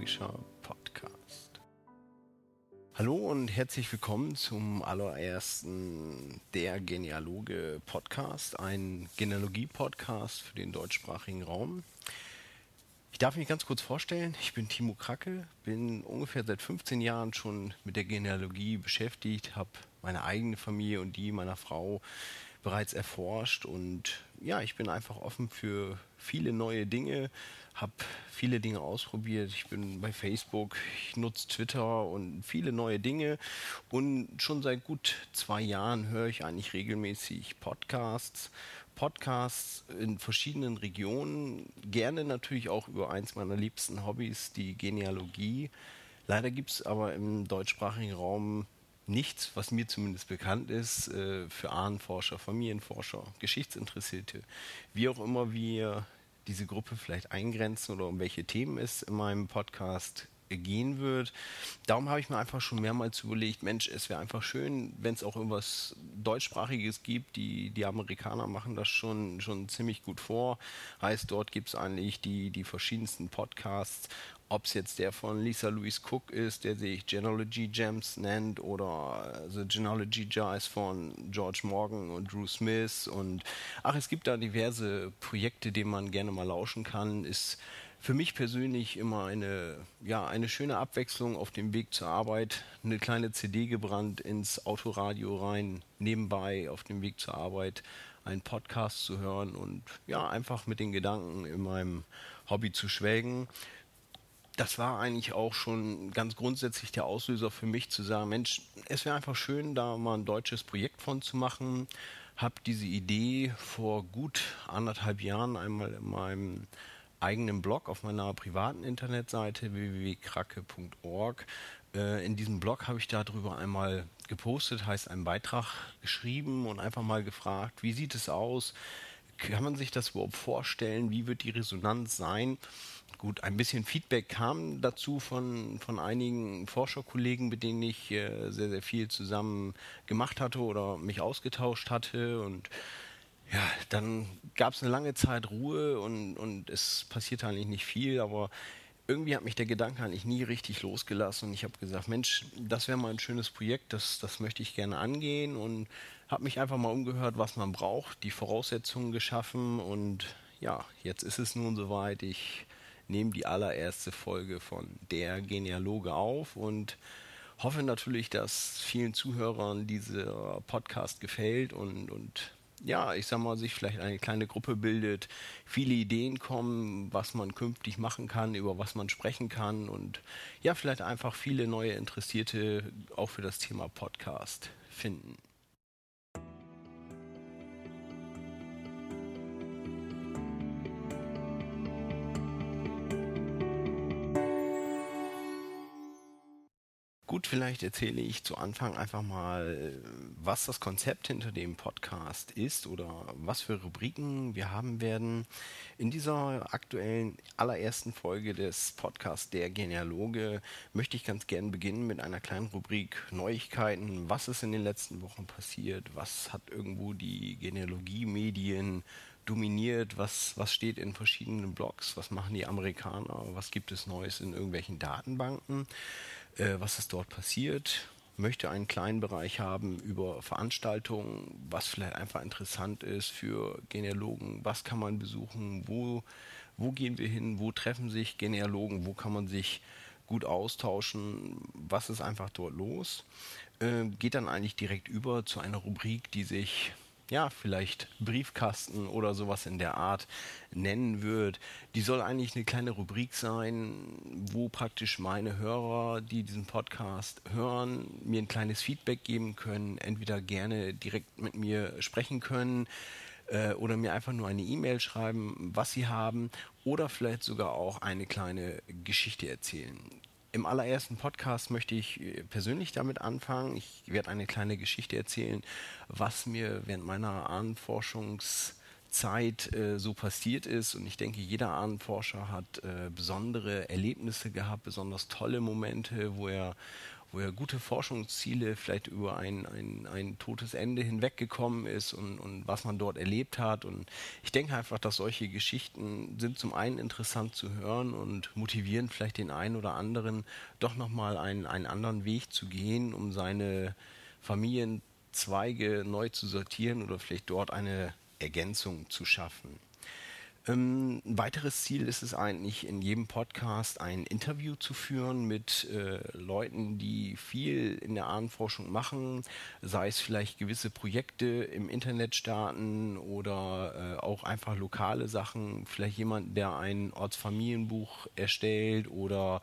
Genealogischer Podcast. Hallo und herzlich willkommen zum allerersten Der Genealoge Podcast, ein Genealogie-Podcast für den deutschsprachigen Raum. Ich darf mich ganz kurz vorstellen. Ich bin Timo Kracke, bin ungefähr seit 15 Jahren schon mit der Genealogie beschäftigt, habe meine eigene Familie und die meiner Frau bereits erforscht und ja, ich bin einfach offen für viele neue Dinge, habe viele Dinge ausprobiert. Ich bin bei Facebook, ich nutze Twitter und viele neue Dinge und schon seit gut zwei Jahren höre ich eigentlich regelmäßig Podcasts. Podcasts in verschiedenen Regionen, gerne natürlich auch über eins meiner liebsten Hobbys, die Genealogie. Leider gibt es aber im deutschsprachigen Raum nichts, was mir zumindest bekannt ist, äh, für Ahnenforscher, Familienforscher, Geschichtsinteressierte, wie auch immer wir diese Gruppe vielleicht eingrenzen oder um welche Themen es in meinem Podcast gehen wird. Darum habe ich mir einfach schon mehrmals überlegt, Mensch, es wäre einfach schön, wenn es auch irgendwas deutschsprachiges gibt. Die, die Amerikaner machen das schon, schon ziemlich gut vor. Heißt, dort gibt es eigentlich die, die verschiedensten Podcasts ob es jetzt der von Lisa Louise Cook ist, der sich Genealogy Gems nennt, oder The Genealogy Jars von George Morgan und Drew Smith. Und ach, es gibt da diverse Projekte, denen man gerne mal lauschen kann. Ist für mich persönlich immer eine, ja, eine schöne Abwechslung auf dem Weg zur Arbeit. Eine kleine CD gebrannt ins Autoradio rein, nebenbei auf dem Weg zur Arbeit einen Podcast zu hören und ja, einfach mit den Gedanken in meinem Hobby zu schwelgen das war eigentlich auch schon ganz grundsätzlich der Auslöser für mich zu sagen, Mensch, es wäre einfach schön, da mal ein deutsches Projekt von zu machen. Habe diese Idee vor gut anderthalb Jahren einmal in meinem eigenen Blog auf meiner privaten Internetseite www.kracke.org. Äh, in diesem Blog habe ich darüber einmal gepostet, heißt einen Beitrag geschrieben und einfach mal gefragt, wie sieht es aus? Kann man sich das überhaupt vorstellen? Wie wird die Resonanz sein? Gut, ein bisschen Feedback kam dazu von, von einigen Forscherkollegen, mit denen ich äh, sehr, sehr viel zusammen gemacht hatte oder mich ausgetauscht hatte. Und ja, dann gab es eine lange Zeit Ruhe und, und es passierte eigentlich nicht viel, aber irgendwie hat mich der Gedanke eigentlich nie richtig losgelassen und ich habe gesagt, Mensch, das wäre mal ein schönes Projekt, das, das möchte ich gerne angehen und habe mich einfach mal umgehört, was man braucht, die Voraussetzungen geschaffen und ja, jetzt ist es nun soweit. Ich nehme die allererste Folge von Der Genealoge auf und hoffe natürlich, dass vielen Zuhörern dieser Podcast gefällt und, und ja, ich sag mal, sich vielleicht eine kleine Gruppe bildet, viele Ideen kommen, was man künftig machen kann, über was man sprechen kann und ja, vielleicht einfach viele neue Interessierte auch für das Thema Podcast finden. Gut, vielleicht erzähle ich zu Anfang einfach mal, was das Konzept hinter dem Podcast ist oder was für Rubriken wir haben werden. In dieser aktuellen allerersten Folge des Podcasts Der Genealoge möchte ich ganz gern beginnen mit einer kleinen Rubrik Neuigkeiten. Was ist in den letzten Wochen passiert? Was hat irgendwo die Genealogie-Medien dominiert? Was, was steht in verschiedenen Blogs? Was machen die Amerikaner? Was gibt es Neues in irgendwelchen Datenbanken? Äh, was ist dort passiert, möchte einen kleinen Bereich haben über Veranstaltungen, was vielleicht einfach interessant ist für Genealogen, was kann man besuchen, wo, wo gehen wir hin, wo treffen sich Genealogen, wo kann man sich gut austauschen, was ist einfach dort los. Äh, geht dann eigentlich direkt über zu einer Rubrik, die sich ja, vielleicht Briefkasten oder sowas in der Art nennen wird. Die soll eigentlich eine kleine Rubrik sein, wo praktisch meine Hörer, die diesen Podcast hören, mir ein kleines Feedback geben können, entweder gerne direkt mit mir sprechen können äh, oder mir einfach nur eine E-Mail schreiben, was sie haben oder vielleicht sogar auch eine kleine Geschichte erzählen. Im allerersten Podcast möchte ich äh, persönlich damit anfangen. Ich werde eine kleine Geschichte erzählen, was mir während meiner Ahnenforschungszeit äh, so passiert ist. Und ich denke, jeder Ahnenforscher hat äh, besondere Erlebnisse gehabt, besonders tolle Momente, wo er, wo er gute Forschungsziele vielleicht über ein, ein, ein totes Ende hinweggekommen ist und, und was man dort erlebt hat. Und ich denke einfach, dass solche Geschichten sind zum einen interessant zu hören und motivieren vielleicht den einen oder anderen, doch nochmal einen, einen anderen Weg zu gehen, um seine Familienzweige neu zu sortieren oder vielleicht dort eine Ergänzung zu schaffen. Ähm, ein weiteres Ziel ist es eigentlich, in jedem Podcast ein Interview zu führen mit äh, Leuten, die viel in der Ahnenforschung machen, sei es vielleicht gewisse Projekte im Internet starten oder äh, auch einfach lokale Sachen, vielleicht jemand, der ein Ortsfamilienbuch erstellt oder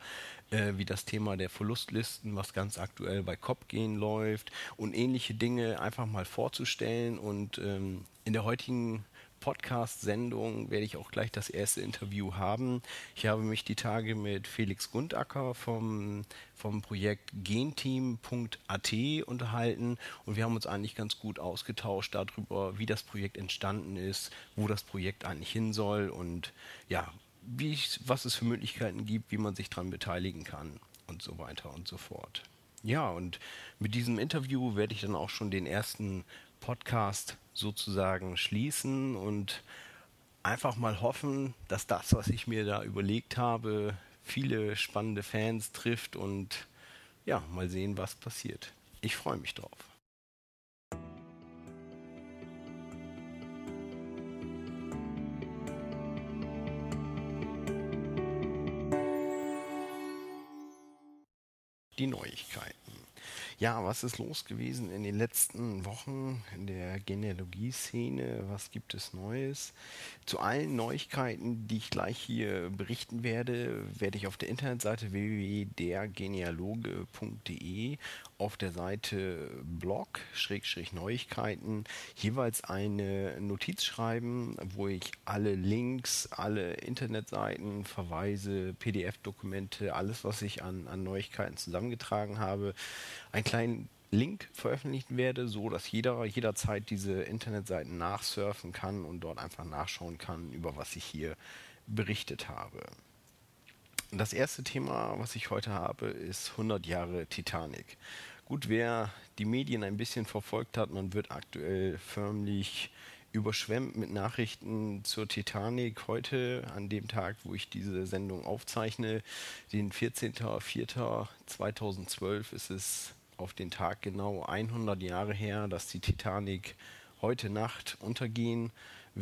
äh, wie das Thema der Verlustlisten, was ganz aktuell bei COP-Gehen läuft und ähnliche Dinge einfach mal vorzustellen und ähm, in der heutigen Podcast-Sendung werde ich auch gleich das erste Interview haben. Ich habe mich die Tage mit Felix Gundacker vom, vom Projekt genteam.at unterhalten und wir haben uns eigentlich ganz gut ausgetauscht darüber, wie das Projekt entstanden ist, wo das Projekt eigentlich hin soll und ja, wie, was es für Möglichkeiten gibt, wie man sich daran beteiligen kann und so weiter und so fort. Ja, und mit diesem Interview werde ich dann auch schon den ersten Podcast sozusagen schließen und einfach mal hoffen, dass das, was ich mir da überlegt habe, viele spannende Fans trifft und ja, mal sehen, was passiert. Ich freue mich drauf. Die Neuigkeiten. Ja, was ist los gewesen in den letzten Wochen in der Genealogie-Szene? Was gibt es Neues? Zu allen Neuigkeiten, die ich gleich hier berichten werde, werde ich auf der Internetseite www.dergenealoge.de auf der Seite Blog, Schrägstrich Neuigkeiten, jeweils eine Notiz schreiben, wo ich alle Links, alle Internetseiten, Verweise, PDF-Dokumente, alles, was ich an, an Neuigkeiten zusammengetragen habe, einen kleinen Link veröffentlichen werde, so dass jeder jederzeit diese Internetseiten nachsurfen kann und dort einfach nachschauen kann, über was ich hier berichtet habe. Das erste Thema, was ich heute habe, ist 100 Jahre Titanic. Gut, wer die Medien ein bisschen verfolgt hat, man wird aktuell förmlich überschwemmt mit Nachrichten zur Titanic. Heute, an dem Tag, wo ich diese Sendung aufzeichne, den 14.04.2012, ist es auf den Tag genau 100 Jahre her, dass die Titanic heute Nacht untergehen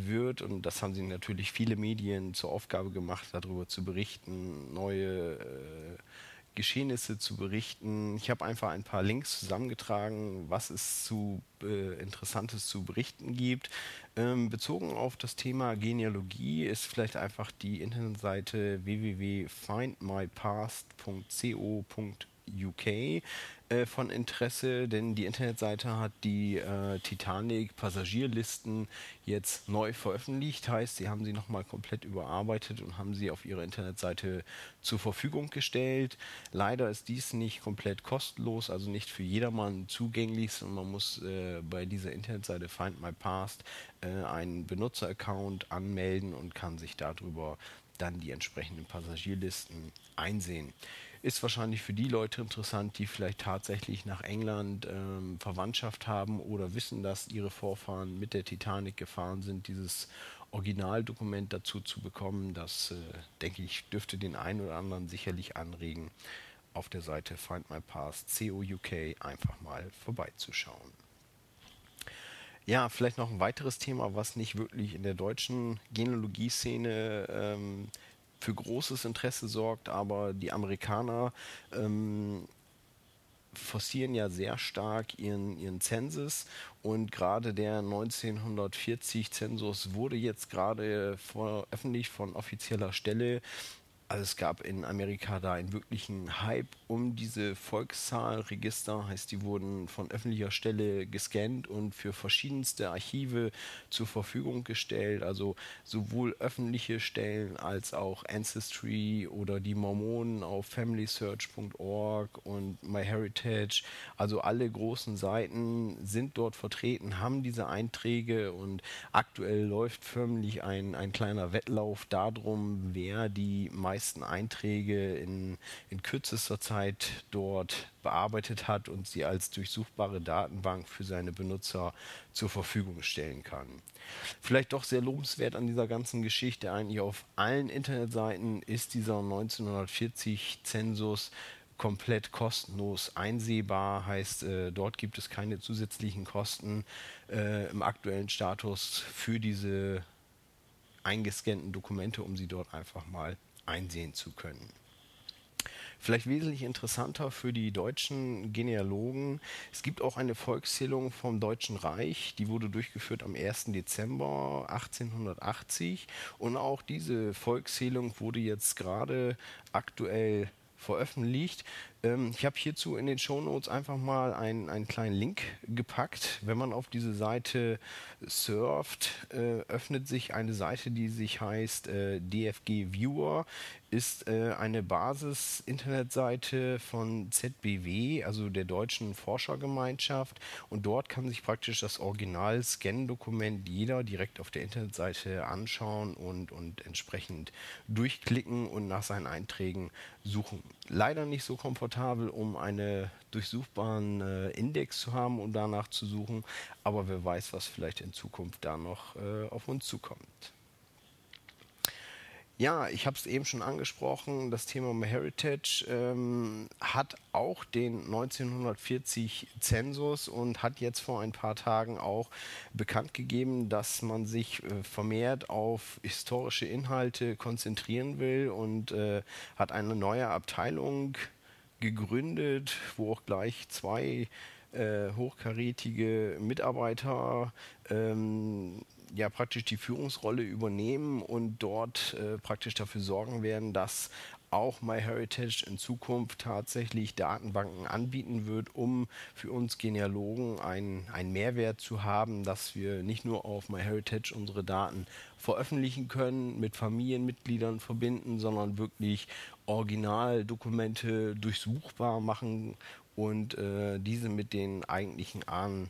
wird. Und das haben sie natürlich viele Medien zur Aufgabe gemacht, darüber zu berichten, neue äh, Geschehnisse zu berichten. Ich habe einfach ein paar Links zusammengetragen, was es zu äh, Interessantes zu berichten gibt. Ähm, bezogen auf das Thema Genealogie ist vielleicht einfach die Internetseite www.findmypast.co.uk äh, von Interesse, denn die Internetseite hat die äh, Titanic Passagierlisten jetzt neu veröffentlicht. Heißt, sie haben sie nochmal komplett überarbeitet und haben sie auf ihrer Internetseite zur Verfügung gestellt. Leider ist dies nicht komplett kostenlos, also nicht für jedermann zugänglich, sondern man muss äh, bei dieser Internetseite Find My Past äh, einen Benutzeraccount anmelden und kann sich darüber dann die entsprechenden Passagierlisten einsehen ist wahrscheinlich für die Leute interessant, die vielleicht tatsächlich nach England ähm, Verwandtschaft haben oder wissen, dass ihre Vorfahren mit der Titanic gefahren sind, dieses Originaldokument dazu zu bekommen. Das, äh, denke ich, dürfte den einen oder anderen sicherlich anregen, auf der Seite Find My Past COUK einfach mal vorbeizuschauen. Ja, vielleicht noch ein weiteres Thema, was nicht wirklich in der deutschen Genealogie-Szene ähm, für großes Interesse sorgt, aber die Amerikaner ähm, forcieren ja sehr stark ihren, ihren Zensus und gerade der 1940 Zensus wurde jetzt gerade veröffentlicht von offizieller Stelle also es gab in Amerika da einen wirklichen Hype um diese Volkszahlregister, heißt die wurden von öffentlicher Stelle gescannt und für verschiedenste Archive zur Verfügung gestellt, also sowohl öffentliche Stellen als auch Ancestry oder die Mormonen auf familysearch.org und MyHeritage, also alle großen Seiten sind dort vertreten, haben diese Einträge und aktuell läuft förmlich ein, ein kleiner Wettlauf darum, wer die meisten meisten Einträge in, in kürzester Zeit dort bearbeitet hat und sie als durchsuchbare Datenbank für seine Benutzer zur Verfügung stellen kann. Vielleicht doch sehr lobenswert an dieser ganzen Geschichte eigentlich auf allen Internetseiten ist dieser 1940 Zensus komplett kostenlos einsehbar, heißt äh, dort gibt es keine zusätzlichen Kosten äh, im aktuellen Status für diese eingescannten Dokumente, um sie dort einfach mal einsehen zu können. Vielleicht wesentlich interessanter für die deutschen Genealogen. Es gibt auch eine Volkszählung vom Deutschen Reich, die wurde durchgeführt am 1. Dezember 1880 und auch diese Volkszählung wurde jetzt gerade aktuell veröffentlicht. Ähm, ich habe hierzu in den Shownotes einfach mal einen, einen kleinen Link gepackt. Wenn man auf diese Seite surft, äh, öffnet sich eine Seite, die sich heißt äh, DFG Viewer ist äh, eine Basis-Internetseite von ZBW, also der Deutschen Forschergemeinschaft. Und dort kann sich praktisch das Original-Scan-Dokument jeder direkt auf der Internetseite anschauen und, und entsprechend durchklicken und nach seinen Einträgen suchen. Leider nicht so komfortabel, um einen durchsuchbaren äh, Index zu haben und danach zu suchen. Aber wer weiß, was vielleicht in Zukunft da noch äh, auf uns zukommt. Ja, ich habe es eben schon angesprochen, das Thema MyHeritage ähm, hat auch den 1940 Zensus und hat jetzt vor ein paar Tagen auch bekannt gegeben, dass man sich äh, vermehrt auf historische Inhalte konzentrieren will und äh, hat eine neue Abteilung gegründet, wo auch gleich zwei äh, hochkarätige Mitarbeiter ähm, ja praktisch die Führungsrolle übernehmen und dort äh, praktisch dafür sorgen werden, dass auch MyHeritage in Zukunft tatsächlich Datenbanken anbieten wird, um für uns Genealogen einen, Mehrwert zu haben, dass wir nicht nur auf MyHeritage unsere Daten veröffentlichen können, mit Familienmitgliedern verbinden, sondern wirklich Originaldokumente durchsuchbar machen und äh, diese mit den eigentlichen Ahnen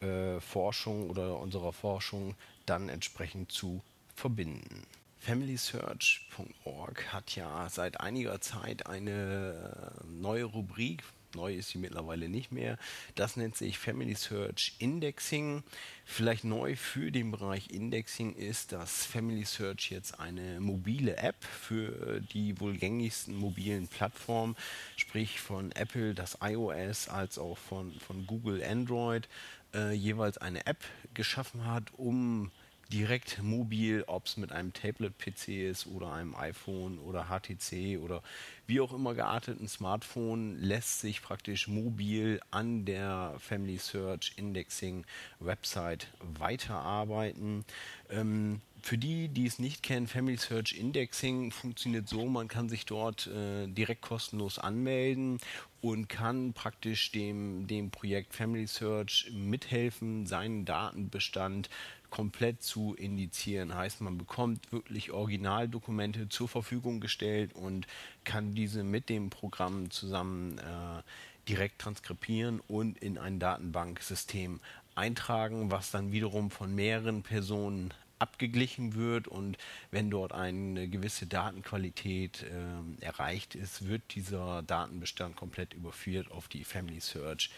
äh, oder unserer Forschung dann entsprechend zu verbinden. FamilySearch.org hat ja seit einiger Zeit eine neue Rubrik, neu ist sie mittlerweile nicht mehr. Das nennt sich Family Search Indexing. Vielleicht neu für den Bereich Indexing ist, dass Family Search jetzt eine mobile App für die wohl gängigsten mobilen Plattformen, sprich von Apple das iOS als auch von, von Google Android, äh, jeweils eine App geschaffen hat, um direkt mobil, ob es mit einem Tablet-PC ist oder einem iPhone oder HTC oder wie auch immer gearteten Smartphone, lässt sich praktisch mobil an der Family Search Indexing Website weiterarbeiten. Ähm, für die, die es nicht kennen, Family Search Indexing funktioniert so, man kann sich dort äh, direkt kostenlos anmelden und kann praktisch dem, dem Projekt Family Search mithelfen, seinen Datenbestand komplett zu indizieren. Heißt, man bekommt wirklich Originaldokumente zur Verfügung gestellt und kann diese mit dem Programm zusammen äh, direkt transkribieren und in ein Datenbanksystem eintragen, was dann wiederum von mehreren Personen abgeglichen wird und wenn dort eine gewisse Datenqualität äh, erreicht ist, wird dieser Datenbestand komplett überführt auf die Family Search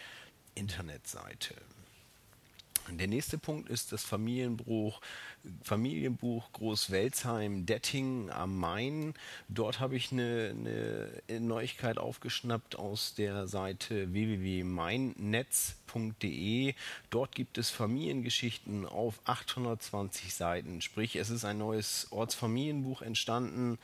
Internetseite. Der nächste Punkt ist das Familienbuch, Familienbuch Großwelsheim Detting am Main. Dort habe ich eine, eine Neuigkeit aufgeschnappt aus der Seite www.meinnetz.de. Dort gibt es Familiengeschichten auf 820 Seiten. Sprich, es ist ein neues Ortsfamilienbuch entstanden.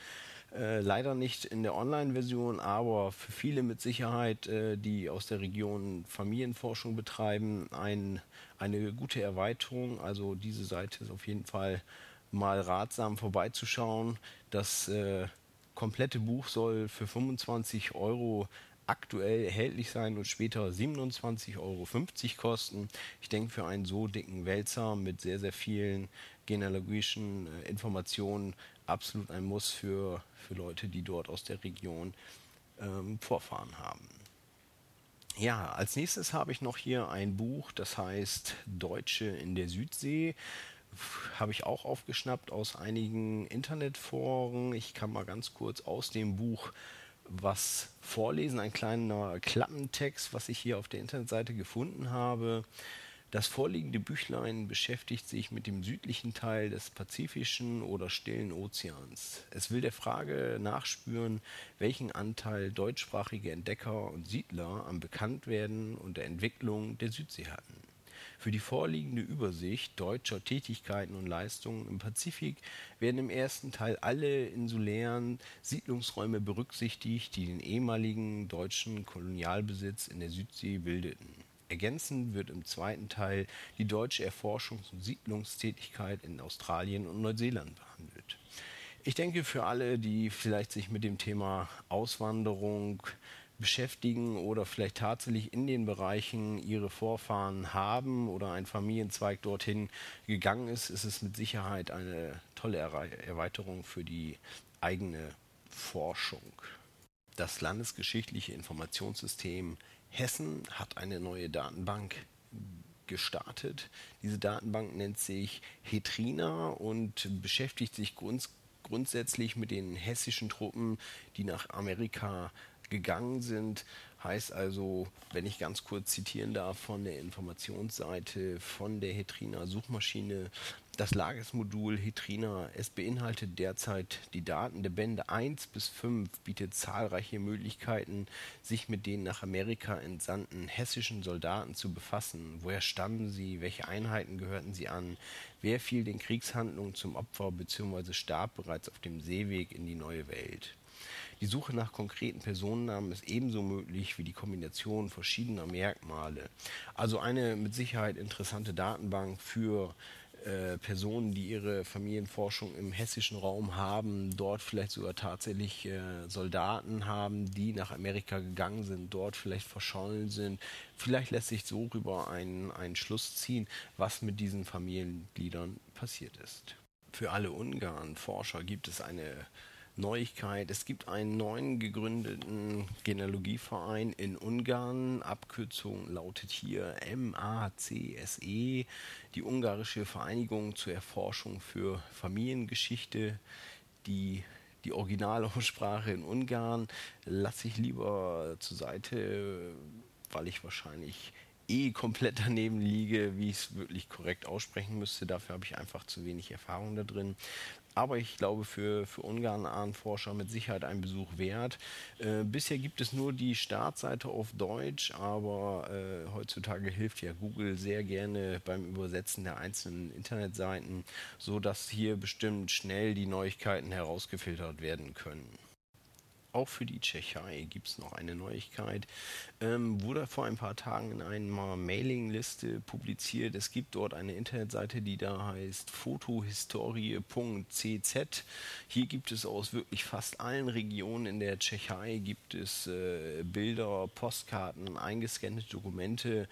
Äh, leider nicht in der Online-Version, aber für viele mit Sicherheit, äh, die aus der Region Familienforschung betreiben, ein eine gute Erweiterung. Also diese Seite ist auf jeden Fall mal ratsam vorbeizuschauen. Das äh, komplette Buch soll für 25 Euro aktuell erhältlich sein und später 27,50 Euro kosten. Ich denke für einen so dicken Wälzer mit sehr, sehr vielen genealogischen äh, Informationen absolut ein Muss für, für Leute, die dort aus der Region ähm, Vorfahren haben. Ja, als nächstes habe ich noch hier ein Buch, das heißt Deutsche in der Südsee. habe ich auch aufgeschnappt aus einigen Internetforen. Ich kann mal ganz kurz aus dem Buch was vorlesen, ein kleiner Klappentext, was ich hier auf der Internetseite gefunden habe. Das vorliegende Büchlein beschäftigt sich mit dem südlichen Teil des Pazifischen oder Stillen Ozeans. Es will der Frage nachspüren, welchen Anteil deutschsprachige Entdecker und Siedler am Bekanntwerden und der Entwicklung der Südsee hatten. Für die vorliegende Übersicht deutscher Tätigkeiten und Leistungen im Pazifik werden im ersten Teil alle insulären Siedlungsräume berücksichtigt, die den ehemaligen deutschen Kolonialbesitz in der Südsee bildeten. Ergänzend wird im zweiten Teil die deutsche Erforschungs- und Siedlungstätigkeit in Australien und Neuseeland behandelt. Ich denke, für alle, die vielleicht sich mit dem Thema Auswanderung beschäftigen oder vielleicht tatsächlich in den Bereichen ihre Vorfahren haben oder ein Familienzweig dorthin gegangen ist, ist es mit Sicherheit eine tolle Erweiterung für die eigene Forschung. Das Landesgeschichtliche Informationssystem Hessen hat eine neue Datenbank gestartet. Diese Datenbank nennt sich Hetrina und beschäftigt sich grunds grundsätzlich mit den hessischen Truppen, die nach Amerika gegangen sind. Heißt also, wenn ich ganz kurz zitieren darf von der Informationsseite von der Hetrina Suchmaschine, das Lagesmodul Hetrina, es beinhaltet derzeit die Daten der Bände 1 bis 5, bietet zahlreiche Möglichkeiten, sich mit den nach Amerika entsandten hessischen Soldaten zu befassen. Woher stammen sie? Welche Einheiten gehörten sie an? Wer fiel den Kriegshandlungen zum Opfer bzw. starb bereits auf dem Seeweg in die neue Welt? Die Suche nach konkreten Personennamen ist ebenso möglich wie die Kombination verschiedener Merkmale. Also eine mit Sicherheit interessante Datenbank für äh, Personen, die ihre Familienforschung im hessischen Raum haben, dort vielleicht sogar tatsächlich äh, Soldaten haben, die nach Amerika gegangen sind, dort vielleicht verschollen sind. Vielleicht lässt sich so rüber einen, einen Schluss ziehen, was mit diesen Familiengliedern passiert ist. Für alle Ungarn-Forscher gibt es eine Neuigkeit. Es gibt einen neuen gegründeten Genealogieverein in Ungarn. Abkürzung lautet hier MACSE, die ungarische Vereinigung zur Erforschung für Familiengeschichte. Die, die Originalaussprache in Ungarn lasse ich lieber zur Seite, weil ich wahrscheinlich eh komplett daneben liege, wie ich es wirklich korrekt aussprechen müsste. Dafür habe ich einfach zu wenig Erfahrung da drin. Aber ich glaube, für, für Ungarn-Ahnenforscher mit Sicherheit ein Besuch wert. Äh, bisher gibt es nur die Startseite auf Deutsch, aber äh, heutzutage hilft ja Google sehr gerne beim Übersetzen der einzelnen Internetseiten, sodass hier bestimmt schnell die Neuigkeiten herausgefiltert werden können auch für die Tschechei gibt es noch eine Neuigkeit. Ähm, wurde vor ein paar Tagen in einer Mailingliste publiziert. Es gibt dort eine Internetseite, die da heißt fotohistorie.cz. Hier gibt es aus wirklich fast allen Regionen in der Tschechei gibt es äh, Bilder, Postkarten, eingescannte Dokumente,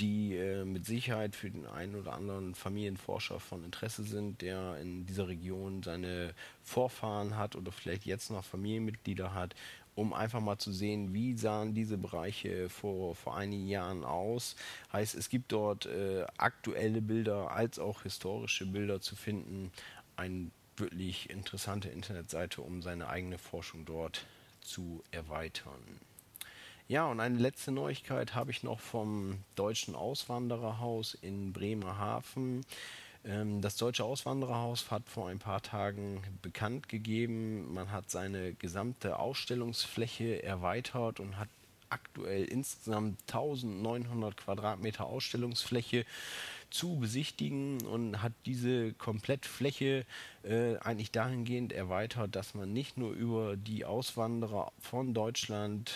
die äh, mit Sicherheit für den einen oder anderen Familienforscher von Interesse sind, der in dieser Region seine Vorfahren hat oder vielleicht jetzt noch Familienmitglieder hat, um einfach mal zu sehen, wie sahen diese Bereiche vor, vor einigen Jahren aus. Heißt, es gibt dort äh, aktuelle Bilder als auch historische Bilder zu finden. Eine wirklich interessante Internetseite, um seine eigene Forschung dort zu erweitern. Ja, und eine letzte Neuigkeit habe ich noch vom Deutschen Auswandererhaus in Bremerhaven. Ähm, das Deutsche Auswandererhaus hat vor ein paar Tagen bekannt gegeben, man hat seine gesamte Ausstellungsfläche erweitert und hat aktuell insgesamt 1900 Quadratmeter Ausstellungsfläche zu besichtigen und hat diese Komplettfläche äh, eigentlich dahingehend erweitert, dass man nicht nur über die Auswanderer von Deutschland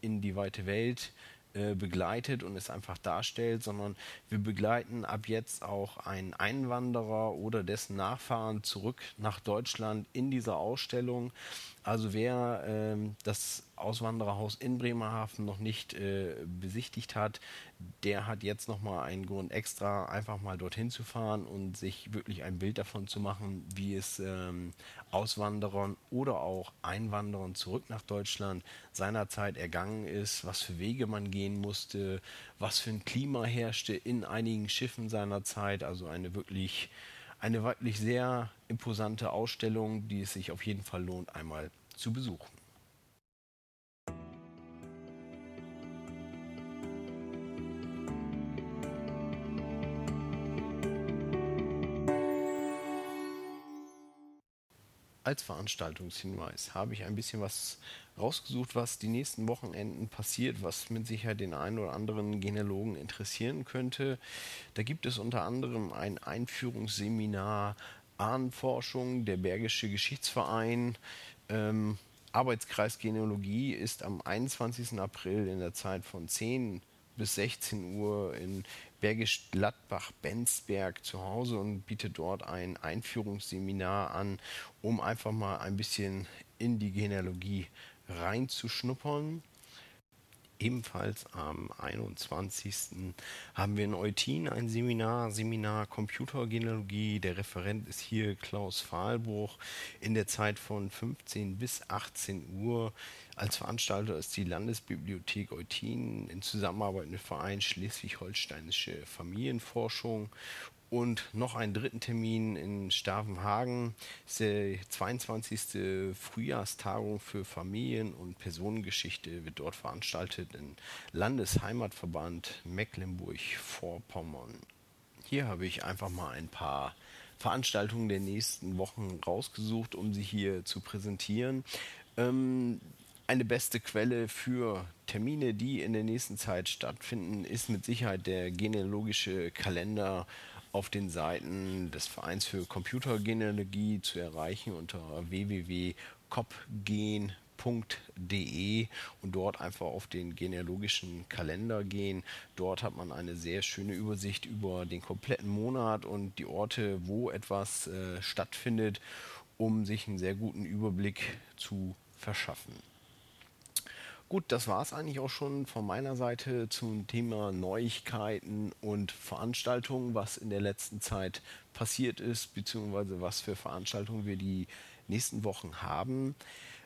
in die weite Welt äh, begleitet und es einfach darstellt, sondern wir begleiten ab jetzt auch einen Einwanderer oder dessen Nachfahren zurück nach Deutschland in dieser Ausstellung. Also wer ähm, das Auswandererhaus in Bremerhaven noch nicht äh, besichtigt hat, der hat jetzt nochmal einen Grund extra, einfach mal dorthin zu fahren und sich wirklich ein Bild davon zu machen, wie es ähm, Auswanderern oder auch Einwanderern zurück nach Deutschland seinerzeit ergangen ist, was für Wege man gehen musste, was für ein Klima herrschte in einigen Schiffen seinerzeit. Also eine wirklich, eine wirklich sehr imposante Ausstellung, die es sich auf jeden Fall lohnt, einmal zu besuchen. als Veranstaltungshinweis habe ich ein bisschen was rausgesucht, was die nächsten Wochenenden passiert, was mit Sicherheit den einen oder anderen Genealogen interessieren könnte. Da gibt es unter anderem ein Einführungsseminar Ahnenforschung, der Bergische Geschichtsverein. Ähm, Arbeitskreis Genealogie ist am 21. April in der Zeit von 10 bis 16 Uhr in Bergisch Gladbach-Benzberg zu Hause und bietet dort ein Einführungsseminar an, um einfach mal ein bisschen in die Genealogie reinzuschnuppern. Ebenfalls am 21. haben wir in Eutin ein Seminar, Seminar Computergenealogie. Der Referent ist hier Klaus Fahlbruch in der Zeit von 15 bis 18 Uhr. Als Veranstalter ist die Landesbibliothek Eutin in Zusammenarbeit mit dem Verein Schleswig-Holsteinische Familienforschung und noch einen dritten Termin in Stavenhagen. Das ist die 22. Frühjahrstagung für Familien- und Personengeschichte wird dort veranstaltet im Landesheimatverband Mecklenburg-Vorpommern. Hier habe ich einfach mal ein paar Veranstaltungen der nächsten Wochen rausgesucht, um sie hier zu präsentieren. Ähm, eine beste Quelle für Termine, die in der nächsten Zeit stattfinden, ist mit Sicherheit der genealogische Kalender auf den Seiten des Vereins für Computergenealogie zu erreichen unter www.copgen.de und dort einfach auf den genealogischen Kalender gehen. Dort hat man eine sehr schöne Übersicht über den kompletten Monat und die Orte, wo etwas äh, stattfindet, um sich einen sehr guten Überblick zu verschaffen. Gut, das war es eigentlich auch schon von meiner Seite zum Thema Neuigkeiten und Veranstaltungen, was in der letzten Zeit passiert ist, beziehungsweise was für Veranstaltungen wir die nächsten Wochen haben.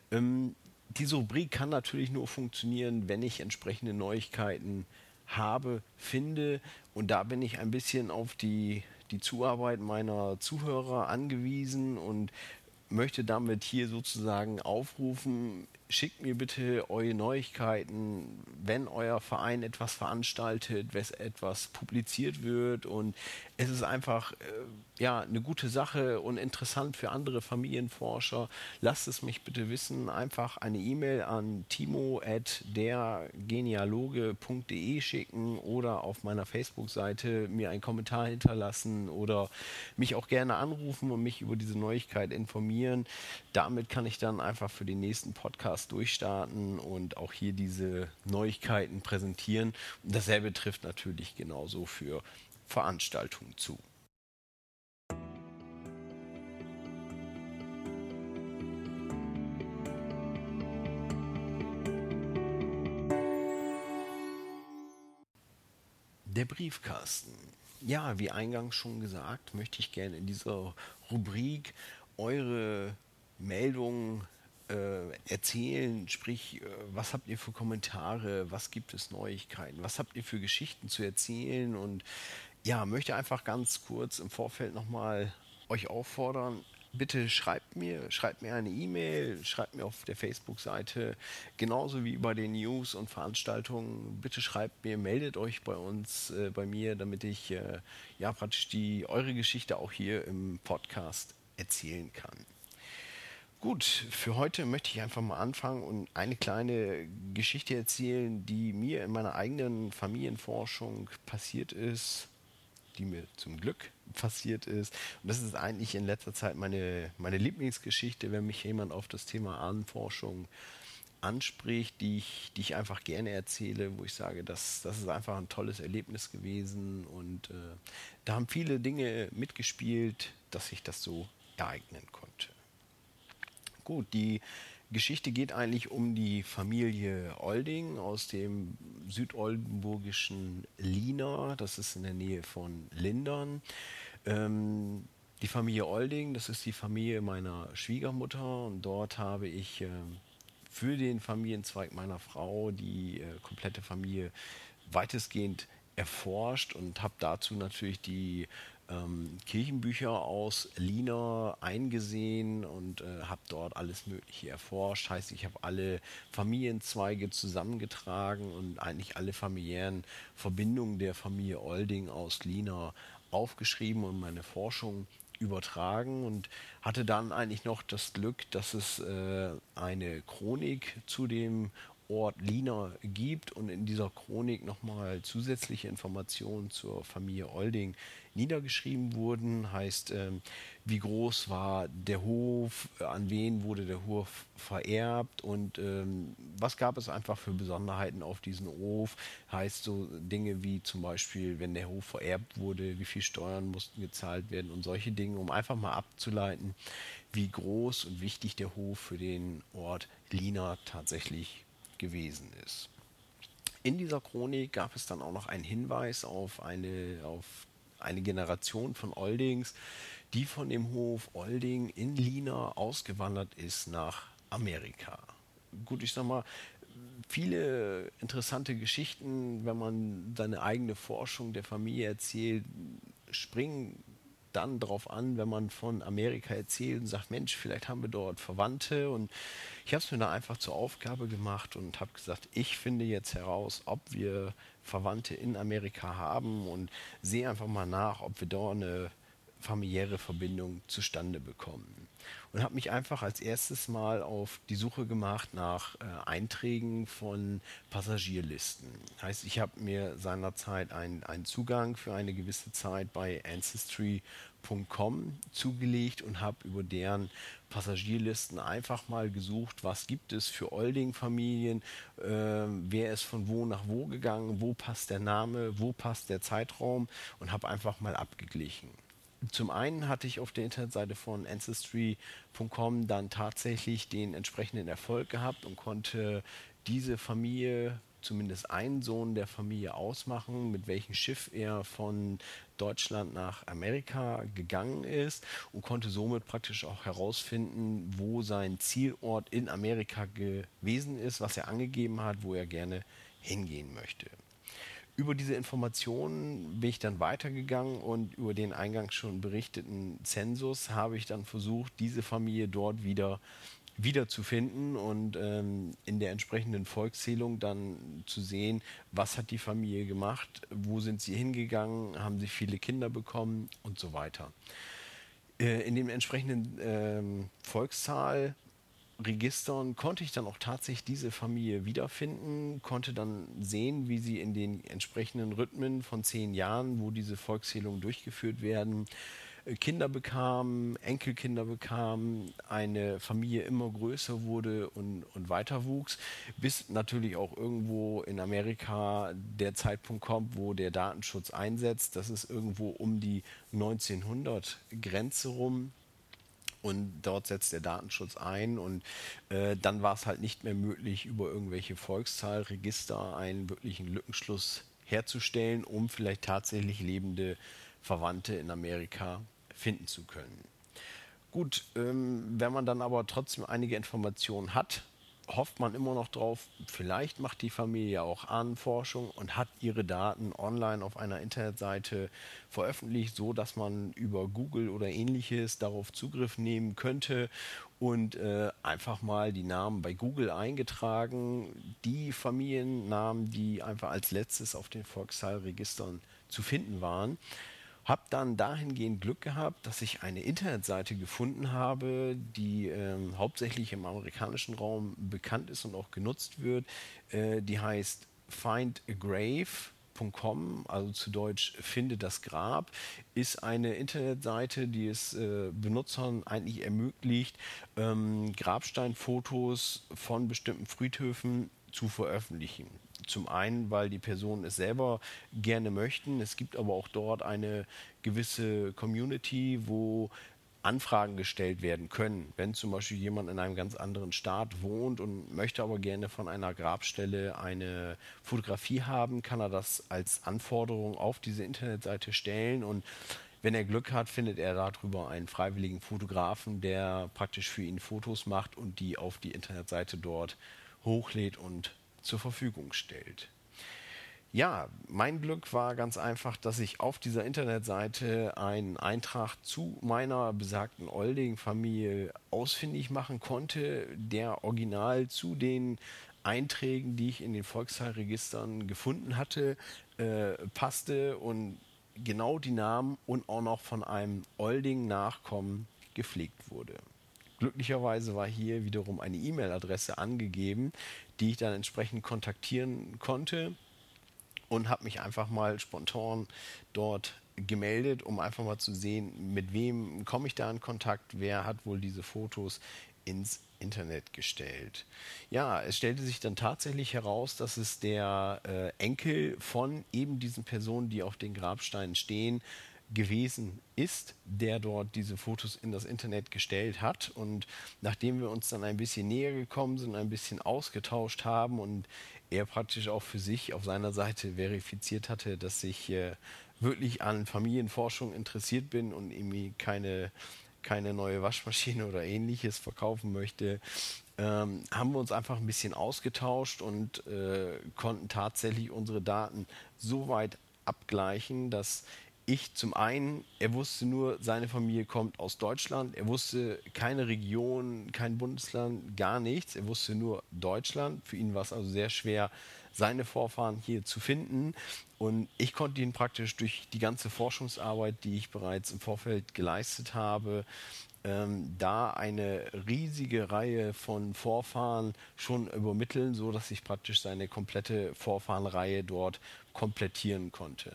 Ähm, diese Rubrik kann natürlich nur funktionieren, wenn ich entsprechende Neuigkeiten habe, finde. Und da bin ich ein bisschen auf die, die Zuarbeit meiner Zuhörer angewiesen und möchte damit hier sozusagen aufrufen, schickt mir bitte eure Neuigkeiten, wenn euer Verein etwas veranstaltet, wenn etwas publiziert wird und es ist einfach äh, ja eine gute Sache und interessant für andere Familienforscher. Lasst es mich bitte wissen. Einfach eine E-Mail an timo@dergenealoge.de schicken oder auf meiner Facebook-Seite mir einen Kommentar hinterlassen oder mich auch gerne anrufen und mich über diese Neuigkeit informieren. Damit kann ich dann einfach für den nächsten Podcast durchstarten und auch hier diese Neuigkeiten präsentieren. Und dasselbe trifft natürlich genauso für Veranstaltung zu. Der Briefkasten. Ja, wie eingangs schon gesagt, möchte ich gerne in dieser Rubrik eure Meldungen äh, erzählen, sprich, äh, was habt ihr für Kommentare, was gibt es Neuigkeiten, was habt ihr für Geschichten zu erzählen und ja, möchte einfach ganz kurz im Vorfeld nochmal euch auffordern, bitte schreibt mir, schreibt mir eine E-Mail, schreibt mir auf der Facebook-Seite, genauso wie bei den News und Veranstaltungen. Bitte schreibt mir, meldet euch bei uns, äh, bei mir, damit ich äh, ja praktisch die eure Geschichte auch hier im Podcast erzählen kann. Gut, für heute möchte ich einfach mal anfangen und eine kleine Geschichte erzählen, die mir in meiner eigenen Familienforschung passiert ist die mir zum Glück passiert ist. Und das ist eigentlich in letzter Zeit meine, meine Lieblingsgeschichte, wenn mich jemand auf das Thema Ahnenforschung anspricht, die ich, die ich einfach gerne erzähle, wo ich sage, das, das ist einfach ein tolles Erlebnis gewesen und äh, da haben viele Dinge mitgespielt, dass ich das so ereignen konnte. Gut, die Geschichte geht eigentlich um die Familie Olding aus dem südoldenburgischen Lina. Das ist in der Nähe von Lindern. Ähm, die Familie Olding, das ist die Familie meiner Schwiegermutter und dort habe ich äh, für den Familienzweig meiner Frau die äh, komplette Familie weitestgehend erforscht und habe dazu natürlich die ähm, Kirchenbücher aus Lina eingesehen und äh, habe dort alles Mögliche erforscht. Heißt, ich habe alle Familienzweige zusammengetragen und eigentlich alle familiären Verbindungen der Familie Olding aus Lina aufgeschrieben und meine Forschung übertragen und hatte dann eigentlich noch das Glück, dass es äh, eine Chronik zu dem Ort Lina gibt und in dieser Chronik nochmal zusätzliche Informationen zur Familie Olding niedergeschrieben wurden. Heißt, ähm, wie groß war der Hof, an wen wurde der Hof vererbt und ähm, was gab es einfach für Besonderheiten auf diesem Hof. Heißt so Dinge wie zum Beispiel, wenn der Hof vererbt wurde, wie viel Steuern mussten gezahlt werden und solche Dinge, um einfach mal abzuleiten, wie groß und wichtig der Hof für den Ort Lina tatsächlich gewesen ist. In dieser Chronik gab es dann auch noch einen Hinweis auf eine, auf eine Generation von Oldings, die von dem Hof Olding in Lina ausgewandert ist nach Amerika. Gut, ich sag mal, viele interessante Geschichten, wenn man seine eigene Forschung der Familie erzählt, springen dann darauf an, wenn man von Amerika erzählt und sagt, Mensch, vielleicht haben wir dort Verwandte. Und ich habe es mir da einfach zur Aufgabe gemacht und habe gesagt, ich finde jetzt heraus, ob wir Verwandte in Amerika haben und sehe einfach mal nach, ob wir dort eine familiäre Verbindung zustande bekommen. Und habe mich einfach als erstes mal auf die Suche gemacht nach äh, Einträgen von Passagierlisten. Heißt, ich habe mir seinerzeit einen Zugang für eine gewisse Zeit bei Ancestry.com zugelegt und habe über deren Passagierlisten einfach mal gesucht, was gibt es für Olding-Familien, äh, wer ist von wo nach wo gegangen, wo passt der Name, wo passt der Zeitraum und habe einfach mal abgeglichen. Zum einen hatte ich auf der Internetseite von Ancestry.com dann tatsächlich den entsprechenden Erfolg gehabt und konnte diese Familie, zumindest einen Sohn der Familie ausmachen, mit welchem Schiff er von Deutschland nach Amerika gegangen ist und konnte somit praktisch auch herausfinden, wo sein Zielort in Amerika gewesen ist, was er angegeben hat, wo er gerne hingehen möchte über diese Informationen bin ich dann weitergegangen und über den eingangs schon berichteten Zensus habe ich dann versucht, diese Familie dort wieder wiederzufinden und ähm, in der entsprechenden Volkszählung dann zu sehen, was hat die Familie gemacht, wo sind sie hingegangen, haben sie viele Kinder bekommen und so weiter. Äh, in dem entsprechenden ähm, Volkszahl Registern? Konnte ich dann auch tatsächlich diese Familie wiederfinden, konnte dann sehen, wie sie in den entsprechenden Rhythmen von zehn Jahren, wo diese Volkszählungen durchgeführt werden, äh, Kinder bekamen, Enkelkinder bekamen, eine Familie immer größer wurde und, und weiter wuchs, bis natürlich auch irgendwo in Amerika der Zeitpunkt kommt, wo der Datenschutz einsetzt. Das ist irgendwo um die 1900 Grenze rum und dort setzt der Datenschutz ein und äh, dann war es halt nicht mehr möglich, über irgendwelche Volkszahlregister einen wirklichen Lückenschluss herzustellen, um vielleicht tatsächlich lebende Verwandte in Amerika finden zu können. Gut, ähm, wenn man dann aber trotzdem einige Informationen hat, hofft man immer noch drauf, vielleicht macht die Familie auch Ahnenforschung und hat ihre Daten online auf einer Internetseite veröffentlicht, so dass man über Google oder ähnliches darauf Zugriff nehmen könnte und äh, einfach mal die Namen bei Google eingetragen, die Familiennamen, die einfach als letztes auf den Volkszahlregistern zu finden waren. Habe dann dahingehend Glück gehabt, dass ich eine Internetseite gefunden habe, die ähm, hauptsächlich im amerikanischen Raum bekannt ist und auch genutzt wird. Äh, die heißt findagrave.com, also zu Deutsch Finde das Grab, ist eine Internetseite, die es äh, Benutzern eigentlich ermöglicht, ähm, Grabsteinfotos von bestimmten Friedhöfen zu veröffentlichen. Zum einen, weil die Personen es selber gerne möchten. Es gibt aber auch dort eine gewisse Community, wo Anfragen gestellt werden können. Wenn zum Beispiel jemand in einem ganz anderen Staat wohnt und möchte aber gerne von einer Grabstelle eine Fotografie haben, kann er das als Anforderung auf diese Internetseite stellen und wenn er Glück hat, findet er darüber einen freiwilligen Fotografen, der praktisch für ihn Fotos macht und die auf die Internetseite dort hochlädt und zur Verfügung stellt. Ja, mein Glück war ganz einfach, dass ich auf dieser Internetseite einen Eintrag zu meiner besagten Olding-Familie ausfindig machen konnte, der original zu den Einträgen, die ich in den Volkszahlregistern gefunden hatte, äh, passte und genau die Namen und auch noch von einem Olding-Nachkommen gepflegt wurde. Glücklicherweise war hier wiederum eine E-Mail-Adresse angegeben, die ich dann entsprechend kontaktieren konnte und habe mich einfach mal spontan dort gemeldet, um einfach mal zu sehen, mit wem komme ich da in Kontakt, wer hat wohl diese Fotos ins Internet gestellt. Ja, es stellte sich dann tatsächlich heraus, dass es der äh, Enkel von eben diesen Personen, die auf den Grabsteinen stehen, gewesen ist, der dort diese Fotos in das Internet gestellt hat. Und nachdem wir uns dann ein bisschen näher gekommen sind, ein bisschen ausgetauscht haben und er praktisch auch für sich auf seiner Seite verifiziert hatte, dass ich äh, wirklich an Familienforschung interessiert bin und irgendwie keine, keine neue Waschmaschine oder ähnliches verkaufen möchte, ähm, haben wir uns einfach ein bisschen ausgetauscht und äh, konnten tatsächlich unsere Daten so weit abgleichen, dass ich zum einen, er wusste nur, seine Familie kommt aus Deutschland. Er wusste keine Region, kein Bundesland, gar nichts. Er wusste nur Deutschland. Für ihn war es also sehr schwer, seine Vorfahren hier zu finden. Und ich konnte ihn praktisch durch die ganze Forschungsarbeit, die ich bereits im Vorfeld geleistet habe, ähm, da eine riesige Reihe von Vorfahren schon übermitteln, so dass ich praktisch seine komplette Vorfahrenreihe dort komplettieren konnte.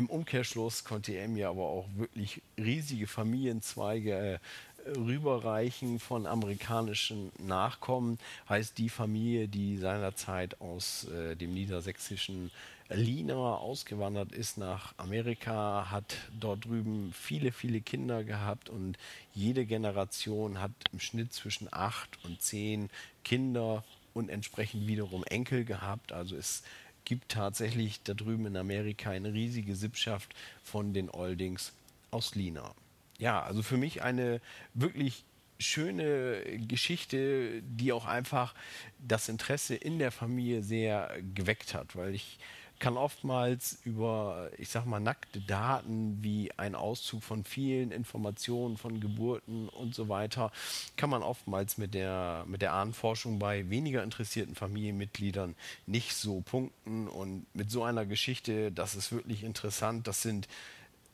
Im Umkehrschluss konnte er mir aber auch wirklich riesige Familienzweige äh, rüberreichen von amerikanischen Nachkommen. Heißt die Familie, die seinerzeit aus äh, dem niedersächsischen Lina ausgewandert ist nach Amerika, hat dort drüben viele, viele Kinder gehabt und jede Generation hat im Schnitt zwischen acht und zehn Kinder und entsprechend wiederum Enkel gehabt. Also ist gibt tatsächlich da drüben in Amerika eine riesige Sippschaft von den Oldings aus Lina. Ja, also für mich eine wirklich schöne Geschichte, die auch einfach das Interesse in der Familie sehr geweckt hat, weil ich kann oftmals über, ich sag mal, nackte Daten wie ein Auszug von vielen Informationen von Geburten und so weiter, kann man oftmals mit der, mit der Ahnenforschung bei weniger interessierten Familienmitgliedern nicht so punkten. Und mit so einer Geschichte, das ist wirklich interessant. Das sind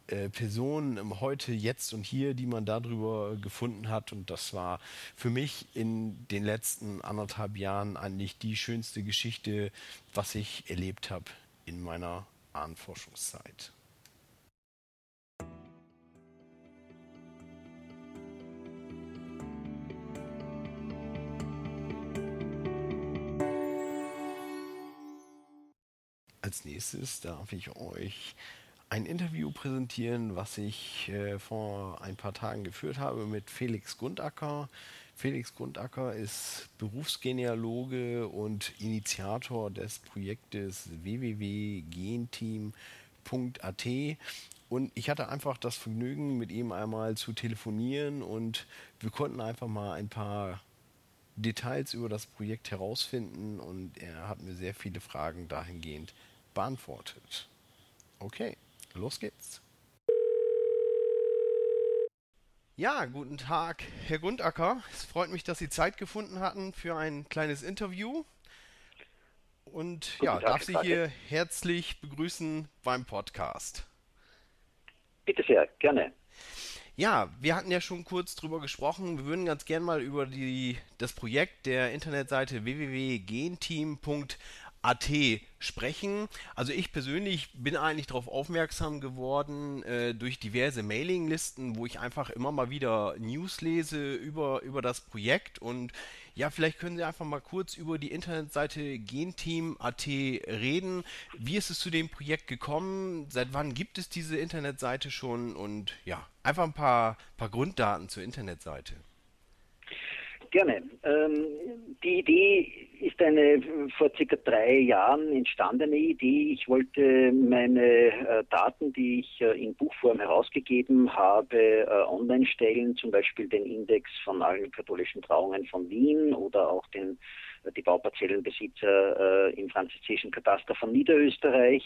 äh, Personen im Heute, Jetzt und Hier, die man darüber gefunden hat. Und das war für mich in den letzten anderthalb Jahren eigentlich die schönste Geschichte, was ich erlebt habe in meiner Ahnenforschungszeit. Als nächstes darf ich euch ein Interview präsentieren, was ich äh, vor ein paar Tagen geführt habe mit Felix Gundacker. Felix Grundacker ist Berufsgenealoge und Initiator des Projektes www.genteam.at. Und ich hatte einfach das Vergnügen, mit ihm einmal zu telefonieren und wir konnten einfach mal ein paar Details über das Projekt herausfinden und er hat mir sehr viele Fragen dahingehend beantwortet. Okay, los geht's. Ja, guten Tag, Herr Grundacker. Es freut mich, dass Sie Zeit gefunden hatten für ein kleines Interview. Und guten ja, Tag, darf Sie hier herzlich begrüßen beim Podcast. Bitte sehr, gerne. Ja, wir hatten ja schon kurz drüber gesprochen. Wir würden ganz gern mal über die, das Projekt der Internetseite www.genteam.at AT sprechen. Also ich persönlich bin eigentlich darauf aufmerksam geworden äh, durch diverse Mailinglisten, wo ich einfach immer mal wieder News lese über, über das Projekt und ja, vielleicht können Sie einfach mal kurz über die Internetseite Genteam.at reden. Wie ist es zu dem Projekt gekommen? Seit wann gibt es diese Internetseite schon? Und ja, einfach ein paar, paar Grunddaten zur Internetseite. Gerne. Ähm, die Idee ist eine vor circa drei Jahren entstandene Idee. Ich wollte meine äh, Daten, die ich äh, in Buchform herausgegeben habe, äh, online stellen, zum Beispiel den Index von allen katholischen Trauungen von Wien oder auch den, äh, die Bauparzellenbesitzer äh, im französischen Kataster von Niederösterreich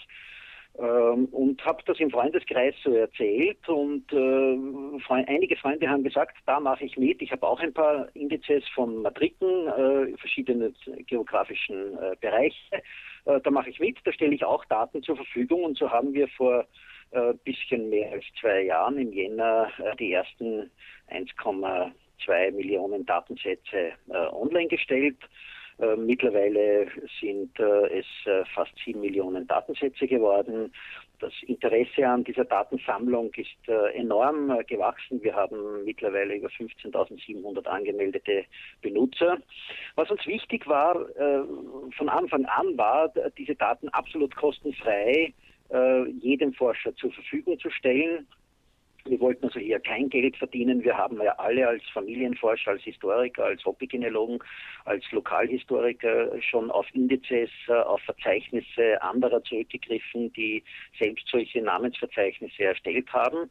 ähm, und habe das im Freundeskreis so erzählt und äh, Freund, einige Freunde haben gesagt, da mache ich mit. Ich habe auch ein paar Indizes von Matriken, äh, verschiedene geografischen äh, Bereiche. Äh, da mache ich mit, da stelle ich auch Daten zur Verfügung und so haben wir vor äh, bisschen mehr als zwei Jahren im Jänner äh, die ersten 1,2 Millionen Datensätze äh, online gestellt. Äh, mittlerweile sind äh, es äh, fast sieben Millionen Datensätze geworden. Das Interesse an dieser Datensammlung ist enorm gewachsen. Wir haben mittlerweile über 15.700 angemeldete Benutzer. Was uns wichtig war, von Anfang an war, diese Daten absolut kostenfrei jedem Forscher zur Verfügung zu stellen. Wir wollten also hier kein Geld verdienen. Wir haben ja alle als Familienforscher, als Historiker, als Hobbygenealogen, als Lokalhistoriker schon auf Indizes, äh, auf Verzeichnisse anderer zurückgegriffen, die selbst solche Namensverzeichnisse erstellt haben.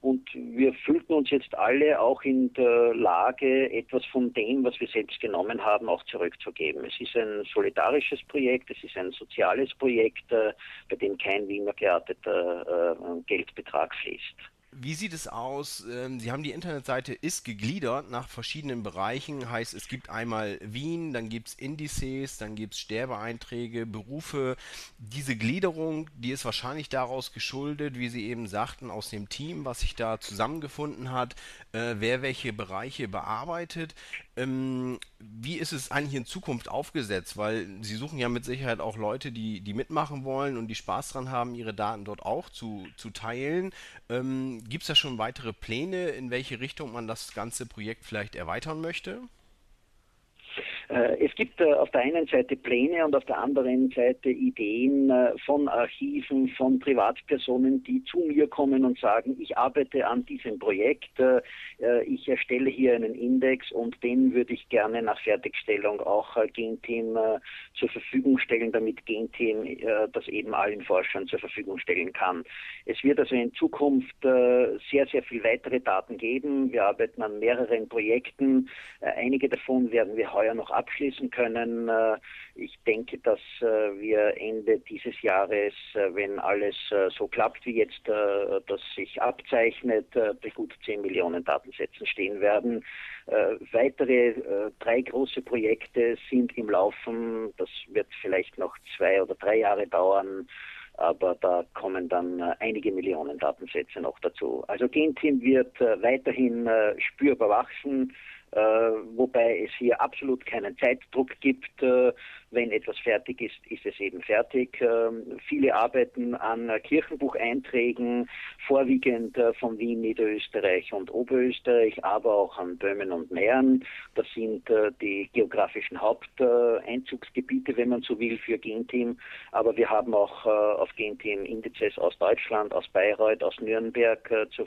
Und wir fühlten uns jetzt alle auch in der Lage, etwas von dem, was wir selbst genommen haben, auch zurückzugeben. Es ist ein solidarisches Projekt, es ist ein soziales Projekt, äh, bei dem kein Wiener gearteter äh, Geldbetrag fließt. Wie sieht es aus? Ähm, Sie haben die Internetseite ist gegliedert nach verschiedenen Bereichen. Heißt, es gibt einmal Wien, dann gibt es Indizes, dann gibt es Sterbeeinträge, Berufe. Diese Gliederung, die ist wahrscheinlich daraus geschuldet, wie Sie eben sagten, aus dem Team, was sich da zusammengefunden hat, äh, wer welche Bereiche bearbeitet. Ähm, wie ist es eigentlich in Zukunft aufgesetzt? Weil Sie suchen ja mit Sicherheit auch Leute, die, die mitmachen wollen und die Spaß dran haben, ihre Daten dort auch zu, zu teilen. Ähm, Gibt es da schon weitere Pläne, in welche Richtung man das ganze Projekt vielleicht erweitern möchte? Äh, es gibt äh, auf der einen Seite Pläne und auf der anderen Seite Ideen äh, von Archiven, von Privatpersonen, die zu mir kommen und sagen, ich arbeite an diesem Projekt, ich erstelle hier einen Index und den würde ich gerne nach Fertigstellung auch Genteam zur Verfügung stellen, damit Genteam das eben allen Forschern zur Verfügung stellen kann. Es wird also in Zukunft sehr, sehr viel weitere Daten geben. Wir arbeiten an mehreren Projekten. Einige davon werden wir heuer noch abschließen können. Äh, ich denke, dass äh, wir Ende dieses Jahres, äh, wenn alles so klappt wie jetzt, das sich abzeichnet, bei gut 10 Millionen Datensätzen stehen werden. Weitere drei große Projekte sind im Laufen. Das wird vielleicht noch zwei oder drei Jahre dauern aber da kommen dann einige Millionen Datensätze noch dazu. Also Genteam wird weiterhin spürbar wachsen. Äh, wobei es hier absolut keinen Zeitdruck gibt. Äh, wenn etwas fertig ist, ist es eben fertig. Ähm, viele arbeiten an Kirchenbucheinträgen, vorwiegend äh, von Wien, Niederösterreich und Oberösterreich, aber auch an Böhmen und Mähren. Das sind die geografischen Haupteinzugsgebiete, wenn man so will, für Genteam. Aber wir haben auch auf Genteam Indizes aus Deutschland, aus Bayreuth, aus Nürnberg zur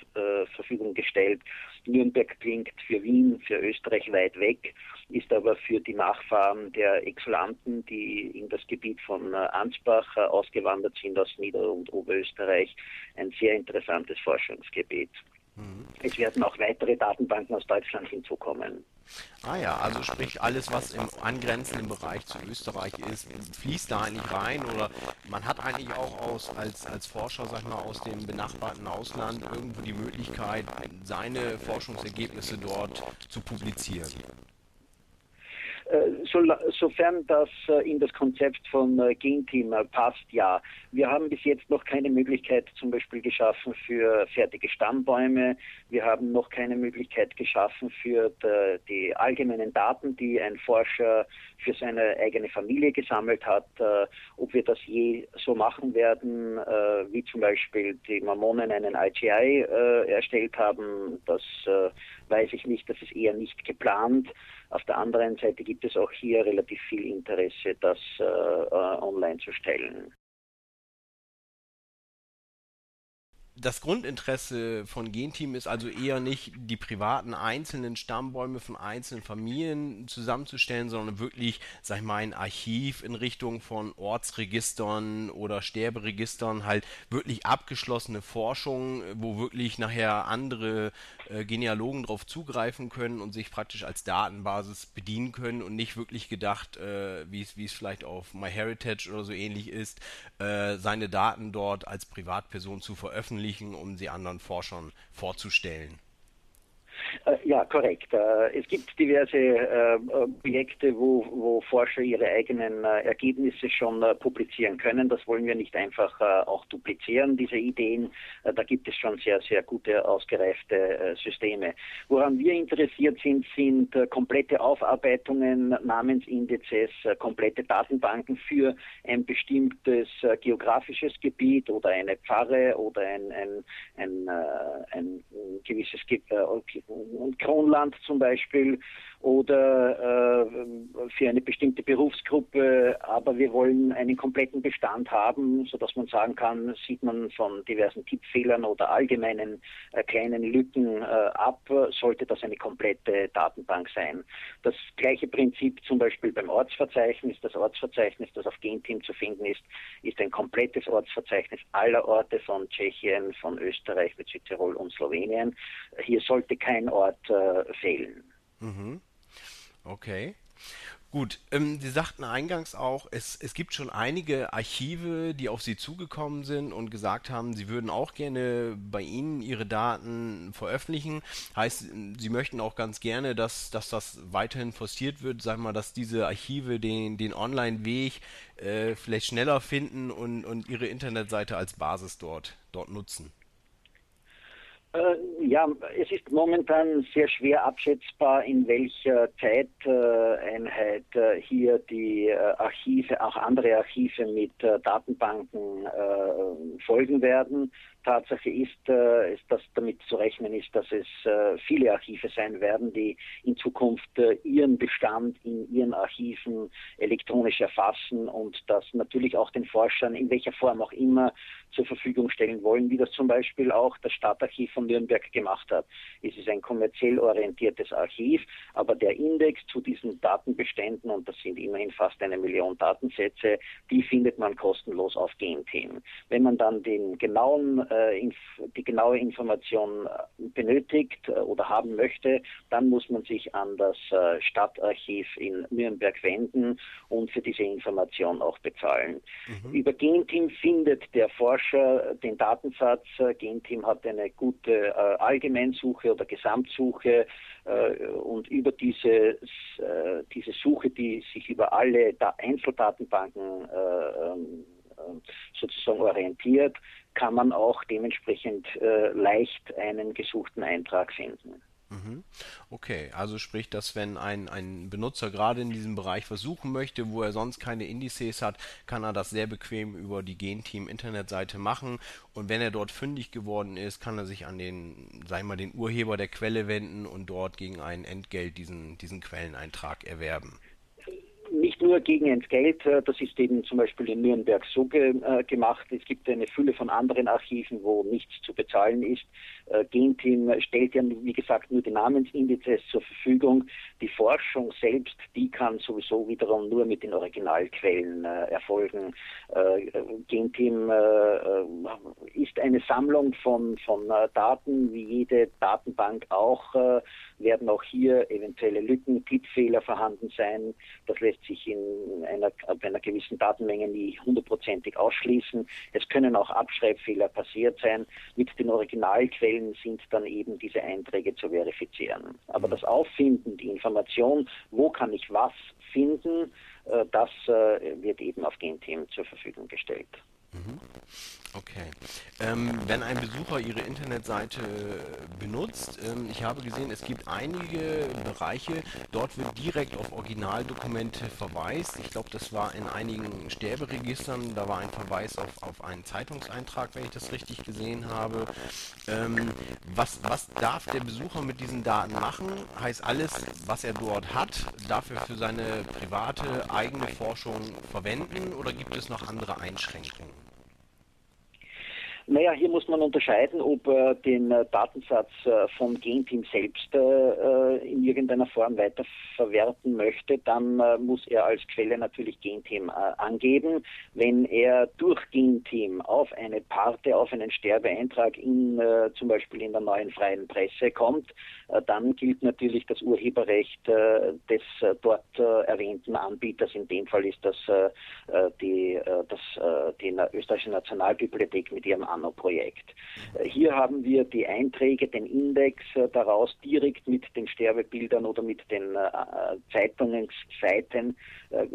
Verfügung gestellt. Nürnberg klingt für Wien, für Österreich weit weg, ist aber für die Nachfahren der Exulanten, die in das Gebiet von äh, Ansbach äh, ausgewandert sind aus Nieder- und Oberösterreich, ein sehr interessantes Forschungsgebiet. Mhm. Es werden auch weitere Datenbanken aus Deutschland hinzukommen. Ah ja, also sprich alles, was im angrenzenden Bereich zu Österreich ist, fließt da eigentlich rein oder man hat eigentlich auch aus, als, als Forscher, sag ich mal, aus dem benachbarten Ausland irgendwo die Möglichkeit, seine Forschungsergebnisse dort zu publizieren. Äh, so, sofern das äh, in das Konzept von äh, Genteam passt, ja. Wir haben bis jetzt noch keine Möglichkeit zum Beispiel geschaffen für fertige Stammbäume. Wir haben noch keine Möglichkeit geschaffen für die allgemeinen Daten, die ein Forscher für seine eigene Familie gesammelt hat. Ob wir das je so machen werden, wie zum Beispiel die Mormonen einen IGI erstellt haben, das weiß ich nicht. Das ist eher nicht geplant. Auf der anderen Seite gibt es auch hier relativ viel Interesse, das äh, äh online zu stellen. das Grundinteresse von Genteam ist also eher nicht die privaten einzelnen Stammbäume von einzelnen Familien zusammenzustellen, sondern wirklich, sag ich mal, ein Archiv in Richtung von Ortsregistern oder Sterberegistern, halt wirklich abgeschlossene Forschung, wo wirklich nachher andere äh, Genealogen darauf zugreifen können und sich praktisch als Datenbasis bedienen können und nicht wirklich gedacht, äh, wie es vielleicht auf MyHeritage oder so ähnlich ist, äh, seine Daten dort als Privatperson zu veröffentlichen veröffentlichen, um sie anderen Forschern vorzustellen. Äh, ja, korrekt. Äh, es gibt diverse äh, Projekte, wo, wo Forscher ihre eigenen Ergebnisse schon publizieren können. Das wollen wir nicht einfach auch duplizieren, diese Ideen. Da gibt es schon sehr, sehr gute, ausgereifte Systeme. Woran wir interessiert sind, sind komplette Aufarbeitungen, Namensindizes, komplette Datenbanken für ein bestimmtes geografisches Gebiet oder eine Pfarre oder ein, ein, ein, ein gewisses Kronland zum Beispiel oder äh, für eine bestimmte Berufsgruppe, aber wir wollen einen kompletten Bestand haben, sodass man sagen kann, sieht man von diversen Tippfehlern oder allgemeinen äh, kleinen Lücken äh, ab, sollte das eine komplette Datenbank sein. Das gleiche Prinzip zum Beispiel beim Ortsverzeichnis. Das Ortsverzeichnis, das auf Genteam zu finden ist, ist ein komplettes Ortsverzeichnis aller Orte von Tschechien, von Österreich mit Südtirol und Slowenien. Hier sollte kein Ort äh, fehlen. Mhm. Okay. Gut, ähm, Sie sagten eingangs auch, es, es gibt schon einige Archive, die auf Sie zugekommen sind und gesagt haben, Sie würden auch gerne bei Ihnen Ihre Daten veröffentlichen. Heißt, Sie möchten auch ganz gerne, dass, dass das weiterhin forciert wird, sagen mal, dass diese Archive den, den Online-Weg äh, vielleicht schneller finden und, und Ihre Internetseite als Basis dort, dort nutzen. Äh, ja, es ist momentan sehr schwer abschätzbar, in welcher Zeiteinheit äh, hier die äh, Archive, auch andere Archive mit Datenbanken folgen werden. Tatsache ist, äh, dass damit zu rechnen ist, dass es äh, viele Archive sein werden, die in Zukunft äh, ihren Bestand in ihren Archiven elektronisch erfassen und das natürlich auch den Forschern in welcher Form auch immer zur Verfügung stellen wollen, wie das zum Beispiel auch das Stadtarchiv von Nürnberg gemacht hat. Es ist ein kommerziell orientiertes Archiv, aber der Index zu diesen Datenbeständen, und das sind immerhin fast eine Million Datensätze, die findet man kostenlos auf Genteam. Wenn man dann den genauen äh, die genaue Information äh, benötigt äh, oder haben möchte, dann muss man sich an das Stadtarchiv in Nürnberg wenden und für diese Information auch bezahlen. Mhm. Über Genteam findet der Forscher den Datensatz. Genteam hat eine gute Allgemeinsuche oder Gesamtsuche und über diese, diese Suche, die sich über alle Einzeldatenbanken ähm, sozusagen orientiert, kann man auch dementsprechend äh, leicht einen gesuchten Eintrag finden. Mhm. Okay, also sprich, dass wenn ein, ein Benutzer gerade in diesem Bereich versuchen möchte, wo er sonst keine Indizes hat, kann er das sehr bequem über die Genteam-Internetseite machen. Und wenn er dort fündig geworden ist, kann er sich an den, sagen wir mal, den Urheber der Quelle wenden und dort gegen ein Entgelt diesen, diesen Quelleneintrag erwerben nur gegen Entgelt, das ist eben zum Beispiel in Nürnberg so ge, äh, gemacht. Es gibt eine Fülle von anderen Archiven, wo nichts zu bezahlen ist. Äh, Genteam stellt ja, wie gesagt, nur die Namensindizes zur Verfügung. Die Forschung selbst, die kann sowieso wiederum nur mit den Originalquellen äh, erfolgen. Genteam ist eine Sammlung von, von Daten, wie jede Datenbank auch, werden auch hier eventuelle Lücken, Tippfehler vorhanden sein. Das lässt sich in einer, bei einer gewissen Datenmenge nie hundertprozentig ausschließen. Es können auch Abschreibfehler passiert sein. Mit den Originalquellen sind dann eben diese Einträge zu verifizieren. Aber das Auffinden, die Information, wo kann ich was finden, äh, das äh, wird eben auf Genteam zur Verfügung gestellt. Mhm. Okay. Ähm, wenn ein Besucher Ihre Internetseite benutzt, ähm, ich habe gesehen, es gibt einige Bereiche, dort wird direkt auf Originaldokumente verweist. Ich glaube, das war in einigen Sterberegistern, da war ein Verweis auf, auf einen Zeitungseintrag, wenn ich das richtig gesehen habe. Ähm, was, was darf der Besucher mit diesen Daten machen? Heißt alles, was er dort hat, darf er für seine private eigene Forschung verwenden oder gibt es noch andere Einschränkungen? Naja, hier muss man unterscheiden, ob er den äh, Datensatz äh, vom Genteam selbst äh, in irgendeiner Form weiterverwerten möchte. Dann muss er als Quelle natürlich Genteam angeben. Wenn er durch Genteam auf eine Parte, auf einen Sterbeeintrag in, zum Beispiel in der neuen freien Presse kommt, dann gilt natürlich das Urheberrecht des dort erwähnten Anbieters. In dem Fall ist das die, das, die österreichische Nationalbibliothek mit ihrem Nano-Projekt. Äh, hier haben wir die Einträge, den Index äh, daraus direkt mit den Sterbebildern oder mit den äh, Zeitungsseiten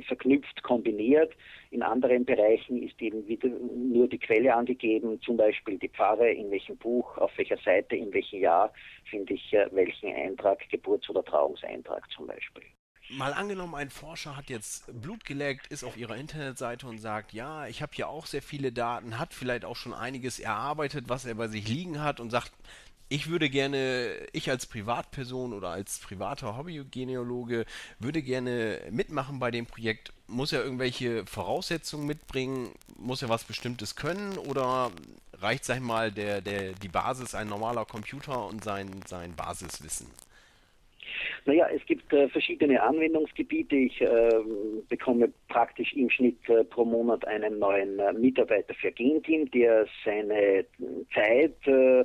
verknüpft, kombiniert. In anderen Bereichen ist eben wieder nur die Quelle angegeben, zum Beispiel die Pfarre, in welchem Buch, auf welcher Seite, in welchem Jahr finde ich welchen Eintrag, Geburts- oder Trauungseintrag zum Beispiel. Mal angenommen, ein Forscher hat jetzt Blut geleckt, ist auf ihrer Internetseite und sagt, ja, ich habe hier auch sehr viele Daten, hat vielleicht auch schon einiges erarbeitet, was er bei sich liegen hat und sagt, ich würde gerne, ich als Privatperson oder als privater Hobbygenealoge würde gerne mitmachen bei dem Projekt. Muss er irgendwelche Voraussetzungen mitbringen? Muss er was Bestimmtes können? Oder reicht, sag ich mal, der, der, die Basis, ein normaler Computer und sein, sein Basiswissen? Naja, es gibt äh, verschiedene Anwendungsgebiete. Ich äh, bekomme praktisch im Schnitt äh, pro Monat einen neuen äh, Mitarbeiter für Genteam, der seine Zeit äh,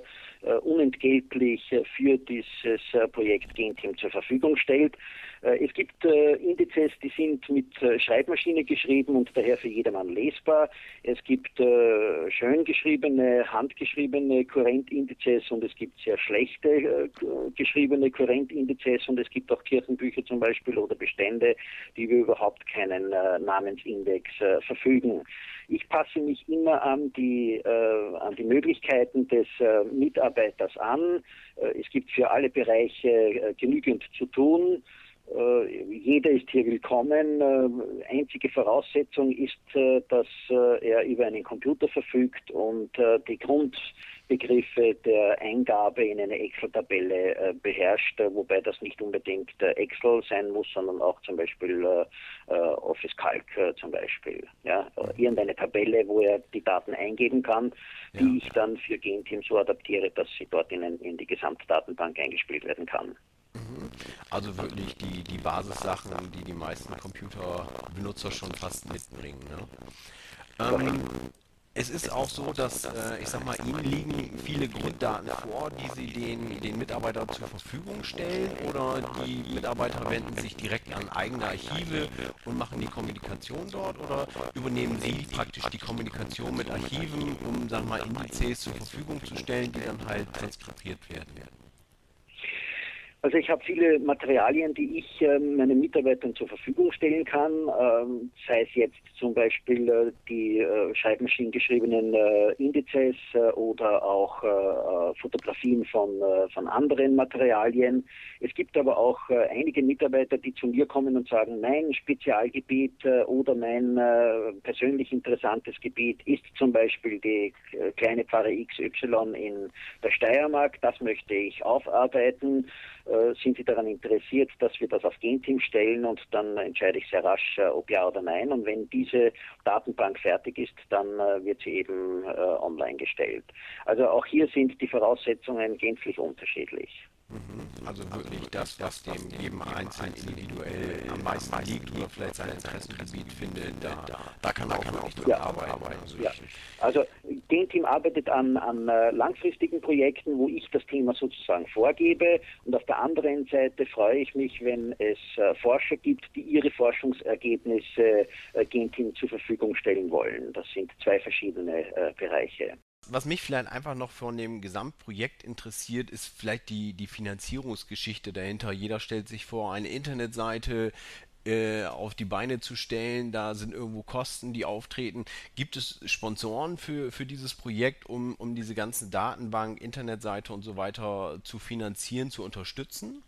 unentgeltlich für dieses Projekt Genteam zur Verfügung stellt. Es gibt Indizes, die sind mit Schreibmaschine geschrieben und daher für jedermann lesbar. Es gibt schön geschriebene, handgeschriebene Kurrentindizes und es gibt sehr schlechte geschriebene Kurrentindizes und es gibt auch Kirchenbücher zum Beispiel oder Bestände, die über überhaupt keinen äh, Namensindex äh, verfügen. Ich passe mich immer an die, äh, an die Möglichkeiten des äh, Mitarbeiters an. Äh, es gibt für alle Bereiche äh, genügend zu tun. Jeder ist hier willkommen. Einzige Voraussetzung ist, dass er über einen Computer verfügt und die Grund Begriffe der Eingabe in eine Excel-Tabelle äh, beherrscht, äh, wobei das nicht unbedingt äh, Excel sein muss, sondern auch zum Beispiel äh, äh, Office Calc äh, zum Beispiel. Ja, irgendeine Tabelle, wo er die Daten eingeben kann, die ja. ich dann für Genteam so adaptiere, dass sie dort in, in die Gesamtdatenbank eingespielt werden kann. Also wirklich die, die Basissachen, die die meisten Computerbenutzer schon fast mitbringen. Ne? Ähm, es ist auch so, dass, äh, ich sag mal, Ihnen liegen viele Grunddaten vor, die Sie den, den Mitarbeitern zur Verfügung stellen oder die Mitarbeiter wenden sich direkt an eigene Archive und machen die Kommunikation dort oder übernehmen Sie praktisch die Kommunikation mit Archiven, um, sagen wir mal, Indizes zur Verfügung zu stellen, die dann halt transkribiert werden? Also ich habe viele Materialien, die ich äh, meinen Mitarbeitern zur Verfügung stellen kann, ähm, sei es jetzt zum Beispiel äh, die äh, Schreibmaschinen geschriebenen äh, Indizes äh, oder auch äh, Fotografien von, von anderen Materialien. Es gibt aber auch einige Mitarbeiter, die zu mir kommen und sagen, mein Spezialgebiet oder mein persönlich interessantes Gebiet ist zum Beispiel die kleine Pfarre XY in der Steiermark. Das möchte ich aufarbeiten äh, sind Sie daran interessiert, dass wir das auf Genteam stellen und dann entscheide ich sehr rasch, äh, ob ja oder nein. Und wenn diese Datenbank fertig ist, dann äh, wird sie eben online gestellt. Also auch hier sind die Voraussetzungen gänzlich unterschiedlich. Mhm. Also wirklich das, was dem jedem Einzelnen individuell am meisten liegt oder vielleicht sein Interessengebiet findet, da, da kann man auch wirklich ja. arbeiten. Also, ja. also Genteam arbeitet an, an äh, langfristigen Projekten, wo ich das Thema sozusagen vorgebe und auf der anderen Seite freue ich mich, wenn es äh, Forscher gibt, die ihre Forschungsergebnisse äh, Genteam zur Verfügung stellen wollen. Das sind zwei verschiedene Bereiche was mich vielleicht einfach noch von dem Gesamtprojekt interessiert, ist vielleicht die, die Finanzierungsgeschichte dahinter. Jeder stellt sich vor, eine Internetseite äh, auf die Beine zu stellen, da sind irgendwo Kosten, die auftreten. Gibt es Sponsoren für, für dieses Projekt, um, um diese ganze Datenbank, Internetseite und so weiter zu finanzieren, zu unterstützen?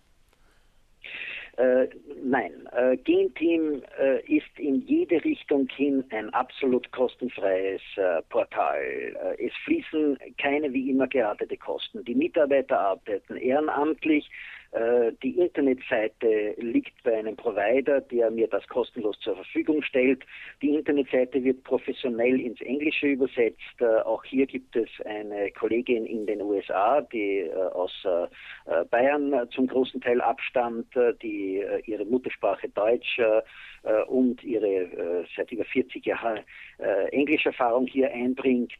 Äh, nein, äh, Genteam äh, ist in jede Richtung hin ein absolut kostenfreies äh, Portal. Äh, es fließen keine wie immer geartete Kosten. Die Mitarbeiter arbeiten ehrenamtlich. Äh, die Internetseite liegt bei einem Provider, der mir das kostenlos zur Verfügung stellt. Die Internetseite wird professionell ins Englische übersetzt. Äh, auch hier gibt es eine Kollegin in den USA, die äh, aus Bayern zum großen Teil abstammt, die ihre Muttersprache Deutsch und ihre seit über 40 Jahren Englischerfahrung hier einbringt.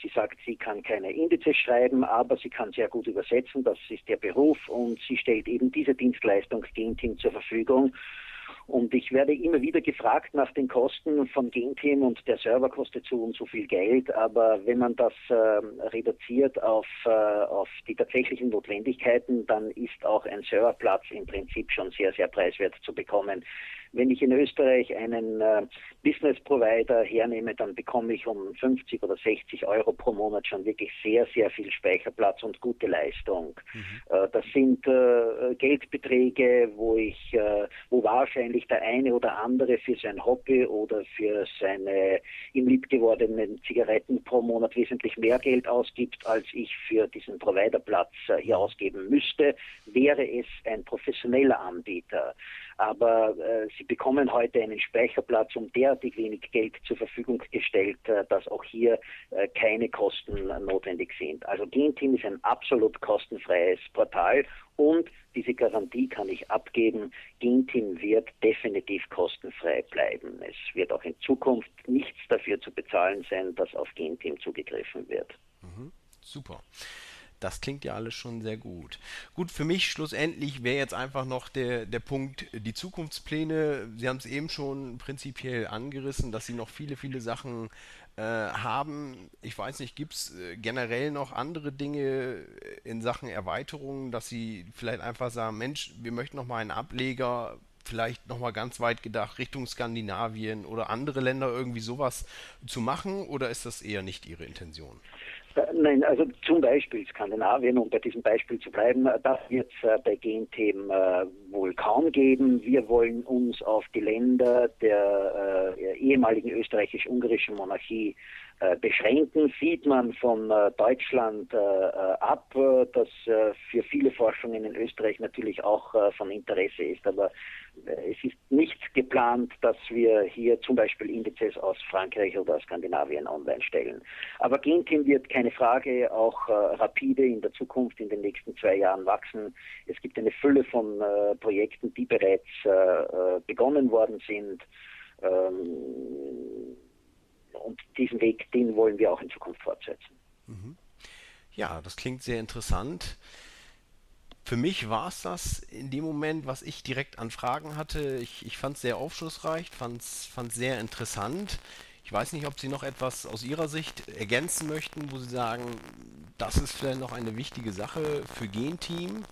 Sie sagt, sie kann keine Indizes schreiben, aber sie kann sehr gut übersetzen. Das ist der Beruf und sie stellt eben diese Dienstleistung Genteam zur Verfügung. Und ich werde immer wieder gefragt nach den Kosten von Genteam und der Server kostet so und so viel Geld. Aber wenn man das äh, reduziert auf, äh, auf die tatsächlichen Notwendigkeiten, dann ist auch ein Serverplatz im Prinzip schon sehr, sehr preiswert zu bekommen. Wenn ich in Österreich einen äh, Business Provider hernehme, dann bekomme ich um 50 oder 60 Euro pro Monat schon wirklich sehr, sehr viel Speicherplatz und gute Leistung. Mhm. Äh, das sind äh, Geldbeträge, wo ich, äh, wo wahrscheinlich der eine oder andere für sein Hobby oder für seine ihm liebgewordenen Zigaretten pro Monat wesentlich mehr Geld ausgibt, als ich für diesen Providerplatz äh, hier ausgeben müsste, wäre es ein professioneller Anbieter aber äh, sie bekommen heute einen Speicherplatz um derartig wenig Geld zur Verfügung gestellt, äh, dass auch hier äh, keine Kosten notwendig sind. Also Genteam ist ein absolut kostenfreies Portal und diese Garantie kann ich abgeben. Genteam wird definitiv kostenfrei bleiben. Es wird auch in Zukunft nichts dafür zu bezahlen sein, dass auf Genteam zugegriffen wird. Mhm. Super. Das klingt ja alles schon sehr gut. Gut, für mich schlussendlich wäre jetzt einfach noch der, der Punkt, die Zukunftspläne. Sie haben es eben schon prinzipiell angerissen, dass Sie noch viele, viele Sachen äh, haben. Ich weiß nicht, gibt es äh, generell noch andere Dinge in Sachen Erweiterungen, dass Sie vielleicht einfach sagen, Mensch, wir möchten noch mal einen Ableger vielleicht nochmal ganz weit gedacht Richtung Skandinavien oder andere Länder irgendwie sowas zu machen oder ist das eher nicht Ihre Intention? Äh, nein, also zum Beispiel Skandinavien, um bei diesem Beispiel zu bleiben, äh, das wird es äh, bei Genthemen wohl kaum geben. Wir wollen uns auf die Länder der äh, ehemaligen österreichisch-ungarischen Monarchie beschränken, sieht man von äh, Deutschland äh, ab, das für viele Forschungen in Österreich natürlich auch von Interesse ist. Aber es ist nicht geplant, dass wir hier zum Beispiel Indizes aus Frankreich oder aus Skandinavien online stellen. Aber Genteam wird keine Frage auch rapide in der Zukunft in den nächsten zwei Jahren wachsen. Es gibt eine Fülle von Projekten, die bereits begonnen worden sind. Ähm, und diesen Weg, den wollen wir auch in Zukunft fortsetzen. Mhm. Ja, das klingt sehr interessant. Für mich war es das in dem Moment, was ich direkt an Fragen hatte. Ich, ich fand es sehr aufschlussreich, fand es sehr interessant. Ich weiß nicht, ob Sie noch etwas aus Ihrer Sicht ergänzen möchten, wo Sie sagen, das ist vielleicht noch eine wichtige Sache für Genteam.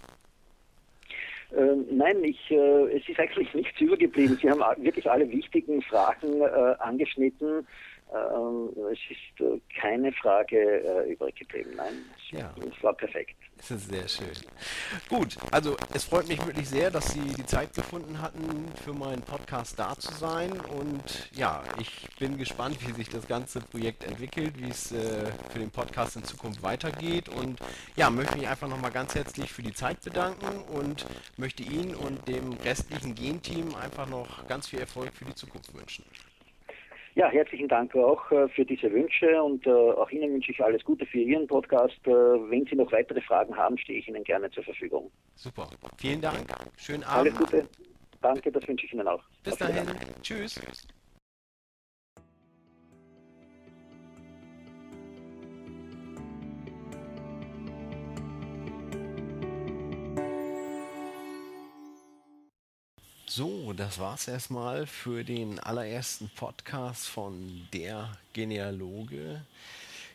Ähm, nein, ich, äh, es ist eigentlich nichts übergeblieben. Sie haben wirklich alle wichtigen Fragen äh, angeschnitten. Ähm, es ist äh, keine Frage äh, übrig geblieben. Nein, es, ja. es war perfekt. Das ist sehr schön. Gut, also es freut mich wirklich sehr, dass Sie die Zeit gefunden hatten, für meinen Podcast da zu sein. Und ja, ich bin gespannt, wie sich das ganze Projekt entwickelt, wie es äh, für den Podcast in Zukunft weitergeht. Und ja, möchte mich einfach nochmal ganz herzlich für die Zeit bedanken und möchte Ihnen und dem restlichen Gen-Team einfach noch ganz viel Erfolg für die Zukunft wünschen. Ja, herzlichen Dank auch äh, für diese Wünsche und äh, auch Ihnen wünsche ich alles Gute für Ihren Podcast. Äh, wenn Sie noch weitere Fragen haben, stehe ich Ihnen gerne zur Verfügung. Super. Vielen Dank. Schönen Abend. Alles Gute. Danke, das wünsche ich Ihnen auch. Bis Auf dahin. Tschüss. So, das war's erstmal für den allerersten Podcast von der Genealoge.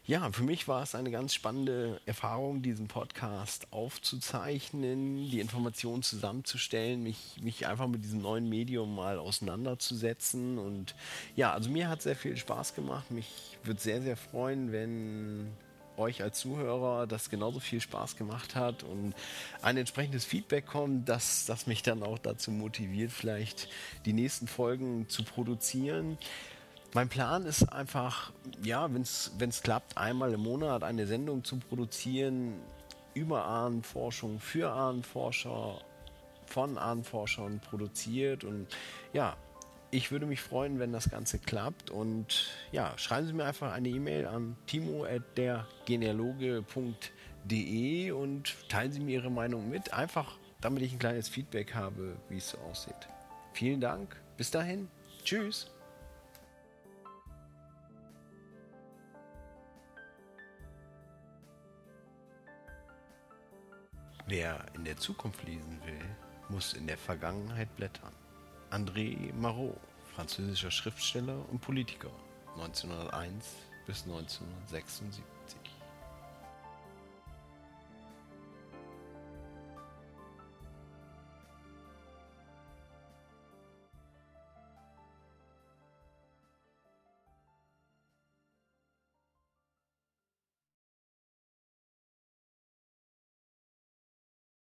Ja, für mich war es eine ganz spannende Erfahrung, diesen Podcast aufzuzeichnen, die Informationen zusammenzustellen, mich, mich einfach mit diesem neuen Medium mal auseinanderzusetzen. Und ja, also mir hat sehr viel Spaß gemacht. Mich würde sehr, sehr freuen, wenn euch als Zuhörer das genauso viel Spaß gemacht hat und ein entsprechendes Feedback kommt, das, das mich dann auch dazu motiviert, vielleicht die nächsten Folgen zu produzieren. Mein Plan ist einfach, ja, wenn es klappt, einmal im Monat eine Sendung zu produzieren über Ahnenforschung, für Ahnenforscher, von Ahnenforschern produziert und ja, ich würde mich freuen, wenn das Ganze klappt. Und ja, schreiben Sie mir einfach eine E-Mail an timo.dergenealoge.de und teilen Sie mir Ihre Meinung mit. Einfach, damit ich ein kleines Feedback habe, wie es so aussieht. Vielen Dank. Bis dahin. Tschüss. Wer in der Zukunft lesen will, muss in der Vergangenheit blättern. André Marot, französischer Schriftsteller und Politiker, 1901 bis 1976.